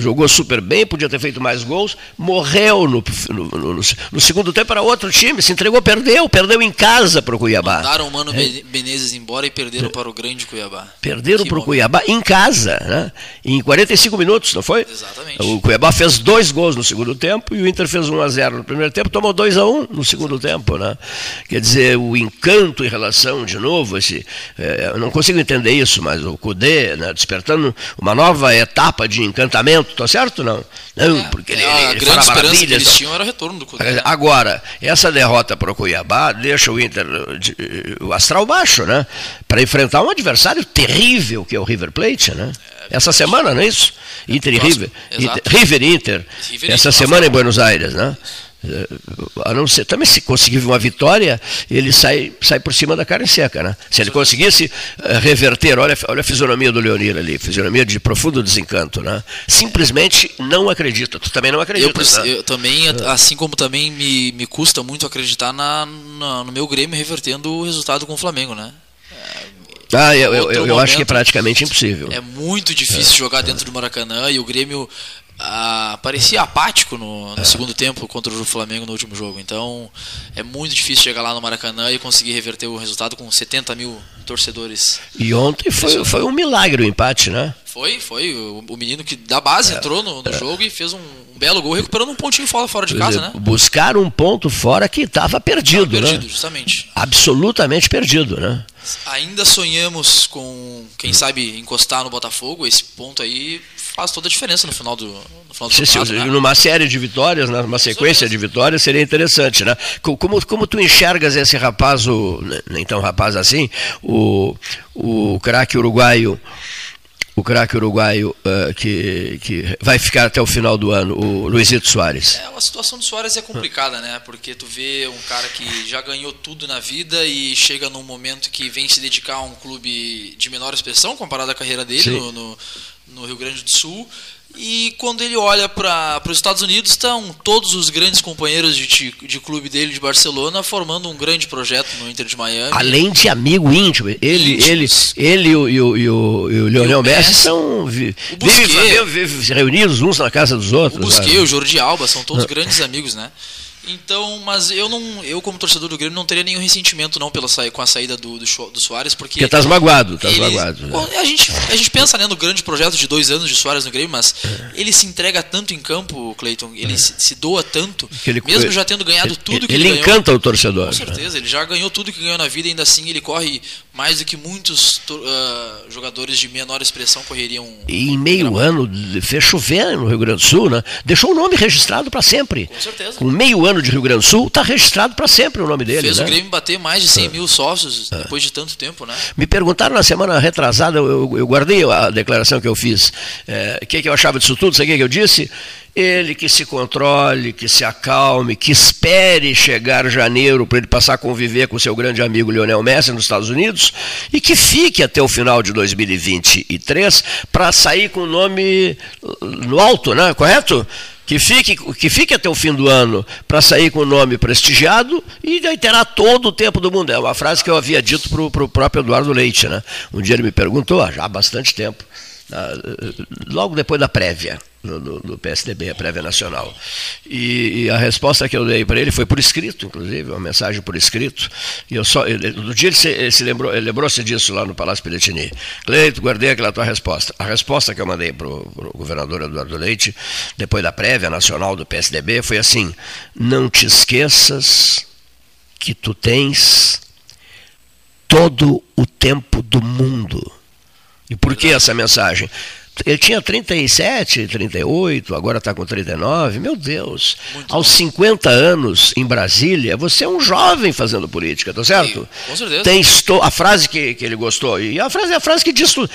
jogou super bem, podia ter feito mais gols. Morreu no, no, no, no segundo tempo para outro time, se entregou, perdeu. Perdeu em casa para o Cuiabá. Mandaram o Mano é. Menezes embora e perderam para o grande Cuiabá. Perderam para o Cuiabá em casa, né? em 45 minutos. Não foi? Exatamente. O Cuiabá fez dois gols no segundo tempo e o Inter fez 1 a 0 no primeiro tempo, tomou 2 a 1 no segundo tempo, né? Quer dizer, o encanto em relação, de novo, esse, é, eu não consigo entender isso, mas o Cudê, né, despertando uma nova etapa de encantamento, tá certo não? Não, É, porque é, ele, a ele grande fala esperança que maravilhas, eles tinham era o retorno do Cudê. né? Agora, essa derrota para o Cuiabá deixa o Inter de- o astral baixo, né? Para enfrentar um adversário terrível que é o River Plate, né? Essa semana, não é isso? Inter e River. Inter, River e Inter. River Essa semana em Buenos Aires, né? Eh, A não ser, também se conseguir uma vitória, ele sai, sai por cima da carne seca, né? Se ele conseguisse eh, reverter, olha, olha a fisionomia do Leonir ali, fisionomia de profundo desencanto, né? Simplesmente não acredita. Tu também não Eu, acredita, preci- né? eu também, assim como também me, me custa muito acreditar na, na- no meu Grêmio revertendo o resultado com o Flamengo, né? Ah, eu, eu, eu, eu acho que é momento, praticamente impossível. É muito difícil jogar dentro do Maracanã e o Grêmio ah, parecia apático no, no segundo tempo contra o Flamengo no último jogo. Então é muito difícil chegar lá no Maracanã e conseguir reverter o resultado com 70 mil torcedores. E ontem foi, foi um milagre o empate, né? Foi, foi. O, o menino que da base entrou no, no jogo e fez um, um belo gol, recuperando um pontinho fora, fora de casa, né? Buscar um ponto fora que estava perdido, Perdido, né? justamente. Absolutamente perdido, né? Ainda sonhamos com, quem sabe, encostar no Botafogo. Esse ponto aí faz toda a diferença no final do, no final do Se- né? numa série de vitórias, né, numa sequência de vitórias, seria interessante, né? Co- Como, como tu enxergas esse rapaz, o, nem tão rapaz assim, o, o craque uruguaio, o craque uruguaio eh, que, que vai ficar até o final do ano, o Luizito Soares. É, a situação do Soares é complicada, né? Porque tu vê um cara que já ganhou tudo na vida e chega num momento que vem se dedicar a um clube de menor expressão comparado à carreira dele no, no, no Rio Grande do Sul. E quando ele olha para os Estados Unidos, estão todos os grandes companheiros de, de clube dele de Barcelona formando um grande projeto no Inter de Miami. Além de amigo íntimo, ele, ele, ele e o, e o, e o, e o Lionel Messi, são vi, Busquets. vivem, vivem reunidos uns na casa dos outros. O Busquets, sabe? o Jordi Alba, são todos *laughs* grandes amigos, né? Então, mas eu não, eu como torcedor do Grêmio não teria nenhum ressentimento não pela sa- com a saída do, do, do Soares, porque Porque estás magoado, estás ele- magoado. né? Bom, a gente a gente pensa né, no grande projeto de dois anos de Soares no Grêmio, mas ele se entrega tanto em campo, Cleiton, ele se, se doa tanto, ele- mesmo já tendo ganhado tudo que ele, ele, ganhou. encanta o torcedor. Com certeza, ele já ganhou tudo que ganhou na vida ainda assim ele corre mais do que muitos to- ah, jogadores de menor expressão correriam. E em meio ano de- fez chover no Rio Grande do Sul, né? Deixou o nome registrado para sempre. Com certeza. Com meio ano de Rio Grande do Sul, está registrado para sempre o nome dele. Fez né? o Grêmio bater mais de 100 mil sócios depois de tanto tempo, né? Me perguntaram na semana retrasada, eu, eu- guardei a declaração que eu fiz. É, O que, que eu achava disso tudo? Sabe o que, que eu disse? Ele que se controle, que se acalme, que espere chegar janeiro para ele passar a conviver com seu grande amigo Lionel Messi nos Estados Unidos e que fique até o final de 2023 para sair com o nome no alto, né? Correto? Que fique, que fique até o fim do ano para sair com o nome prestigiado e daí terá todo o tempo do mundo. É uma frase que eu havia dito para o próprio Eduardo Leite. Né? Um dia ele me perguntou, já há bastante tempo, logo depois da prévia no- no PSDB, a prévia nacional. E, e a resposta que eu dei para ele foi por escrito, inclusive, uma mensagem por escrito. E eu só, ele, no dia ele se, ele se lembrou, lembrou-se disso lá no Palácio Piletini. Cleito, guardei aquela tua resposta. A resposta que eu mandei para o governador Eduardo Leite, depois da prévia nacional do PSDB, foi assim: não te esqueças que tu tens todo o tempo do mundo. E por que essa mensagem? Ele tinha 37, 38, agora está com 39. Meu Deus, aos 50 anos em Brasília, você é um jovem fazendo política, tá certo? Com certeza. Tem esto- a frase que, que ele gostou, e a frase é a frase que diz tudo.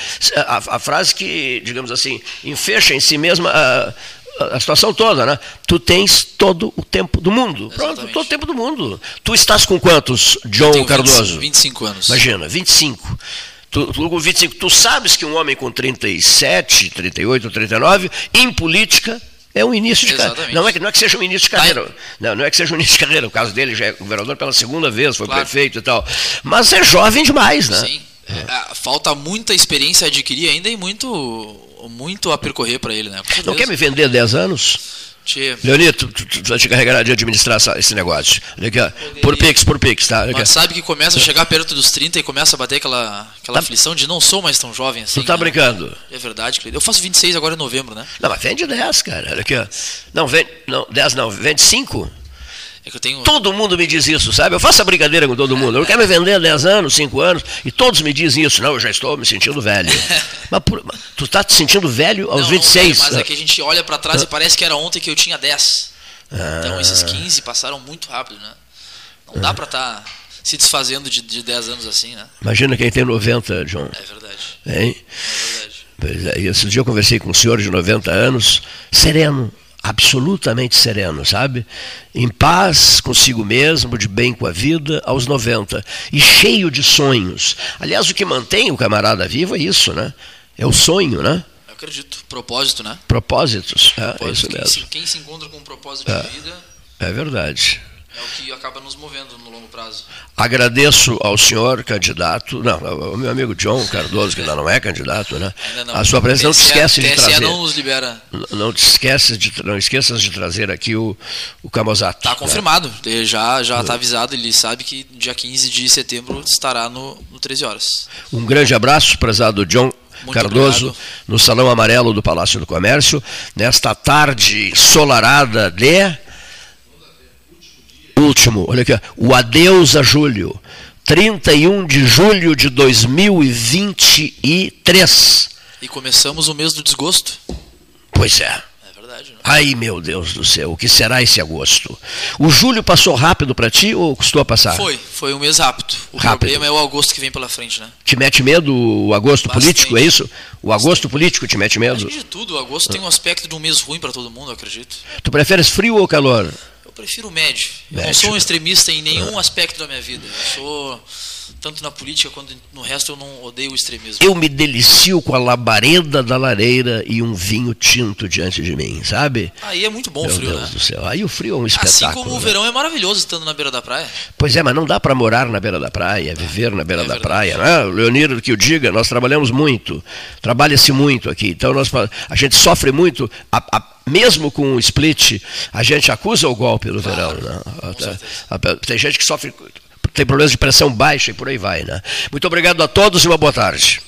A, a frase que, digamos assim, enfecha em si mesma a, a- situação toda, né? Tu tens todo o tempo do mundo. Pronto, todo o tempo do mundo. Tu estás com quantos, John Cardoso? 25, 25 anos. Imagina, 25. Tu, com 25. tu sabes que um homem com 37, 38, 39, em política, é um início de carreira. Exatamente. Não é, que, não é que seja um início de carreira. Não, não é que seja um início de carreira. O caso dele já é governador pela segunda vez, foi Claro. prefeito e tal. Mas é jovem demais, né? Sim. É, falta muita experiência a adquirir ainda e muito, muito a percorrer para ele, né? Não quer me vender 10 anos? Leonito, tu, tu, tu vai te carregar de administrar essa, esse negócio. Aqui, por Pix, por Pix, tá? Mas sabe que começa a chegar perto dos 30 e começa a bater aquela, aquela tá. aflição de não sou mais tão jovem assim. Tu tá né? brincando? É verdade, Cleiton. Eu faço 26 agora em novembro, né? Não, mas vende 10, cara. Olha aqui, ó. Não, vende, não, 10 não, vende 5. É tenho... Todo mundo me diz isso, sabe? Eu faço a brincadeira com todo mundo. Eu quero me vender há 10 anos, 5 anos, e todos me dizem isso. Não, eu já estou me sentindo velho. *laughs* mas, por, tu está te sentindo velho aos não, 26? Não, mas é que a gente olha para trás e parece que era ontem que eu tinha 10. Ah. Então esses 15 passaram muito rápido, né? Não dá para estar tá se desfazendo de, de 10 anos assim, né? Imagina quem tem 90, John. É verdade. Hein? É verdade. É, esse dia eu conversei com um senhor de 90 anos, sereno, absolutamente sereno, sabe? Em paz consigo mesmo, de bem com a vida, aos 90. E cheio de sonhos. Aliás, o que mantém o camarada vivo é isso, né? É o sonho, né? Eu acredito. Propósito, né? Propósitos, é, Propósito. é isso mesmo. Quem se, quem se encontra com um propósito é. de vida. É verdade é o que acaba nos movendo no longo prazo. Agradeço ao senhor candidato, não, ao meu amigo John Cardoso, que ainda não é candidato, né? Não. A sua presença não te esquece de trazer. não nos libera. Não te esqueces de, não esqueças de trazer aqui o, o Camozato. Está confirmado, né? já já está avisado, ele sabe que dia 15 de setembro estará no, no 13 horas. Um grande abraço, prezado John muito Cardoso, obrigado. no Salão Amarelo do Palácio do Comércio, nesta tarde solarada de último, olha aqui, o adeus a julho, 31 de julho de 2023. E começamos o mês do desgosto. Pois é. É verdade. Né? Ai, meu Deus do céu, o que será esse agosto? O julho passou rápido para ti ou custou a passar? Foi, foi um mês rápido. O rápido. problema é o agosto que vem pela frente, né? Te mete medo o agosto Bastante. político, é isso? O agosto Bastante. político te mete medo? Acho de tudo. O agosto ah. tem um aspecto de um mês ruim para todo mundo, eu acredito. Tu preferes frio ou calor? Prefiro médio. Eu não sou um extremista em nenhum ah. aspecto da minha vida. Eu sou tanto na política quanto no resto eu não odeio o extremismo. Eu me delicio com a labareda da lareira e um vinho tinto diante de mim, sabe? Aí é muito bom Meu o frio, Deus né? do céu. Aí o frio é um espetáculo. Assim como o né? verão é maravilhoso estando na beira da praia. Pois é, mas não dá para morar na beira da praia, viver na beira é da verdade. praia, né? Leonir, que o diga, nós trabalhamos muito, trabalha-se muito aqui. Então nós, a gente sofre muito, a, a, mesmo com o split, a gente acusa o golpe do claro, verão. Né? Tem gente que sofre tem problemas de pressão baixa e por aí vai. Né? Muito obrigado a todos e uma boa tarde.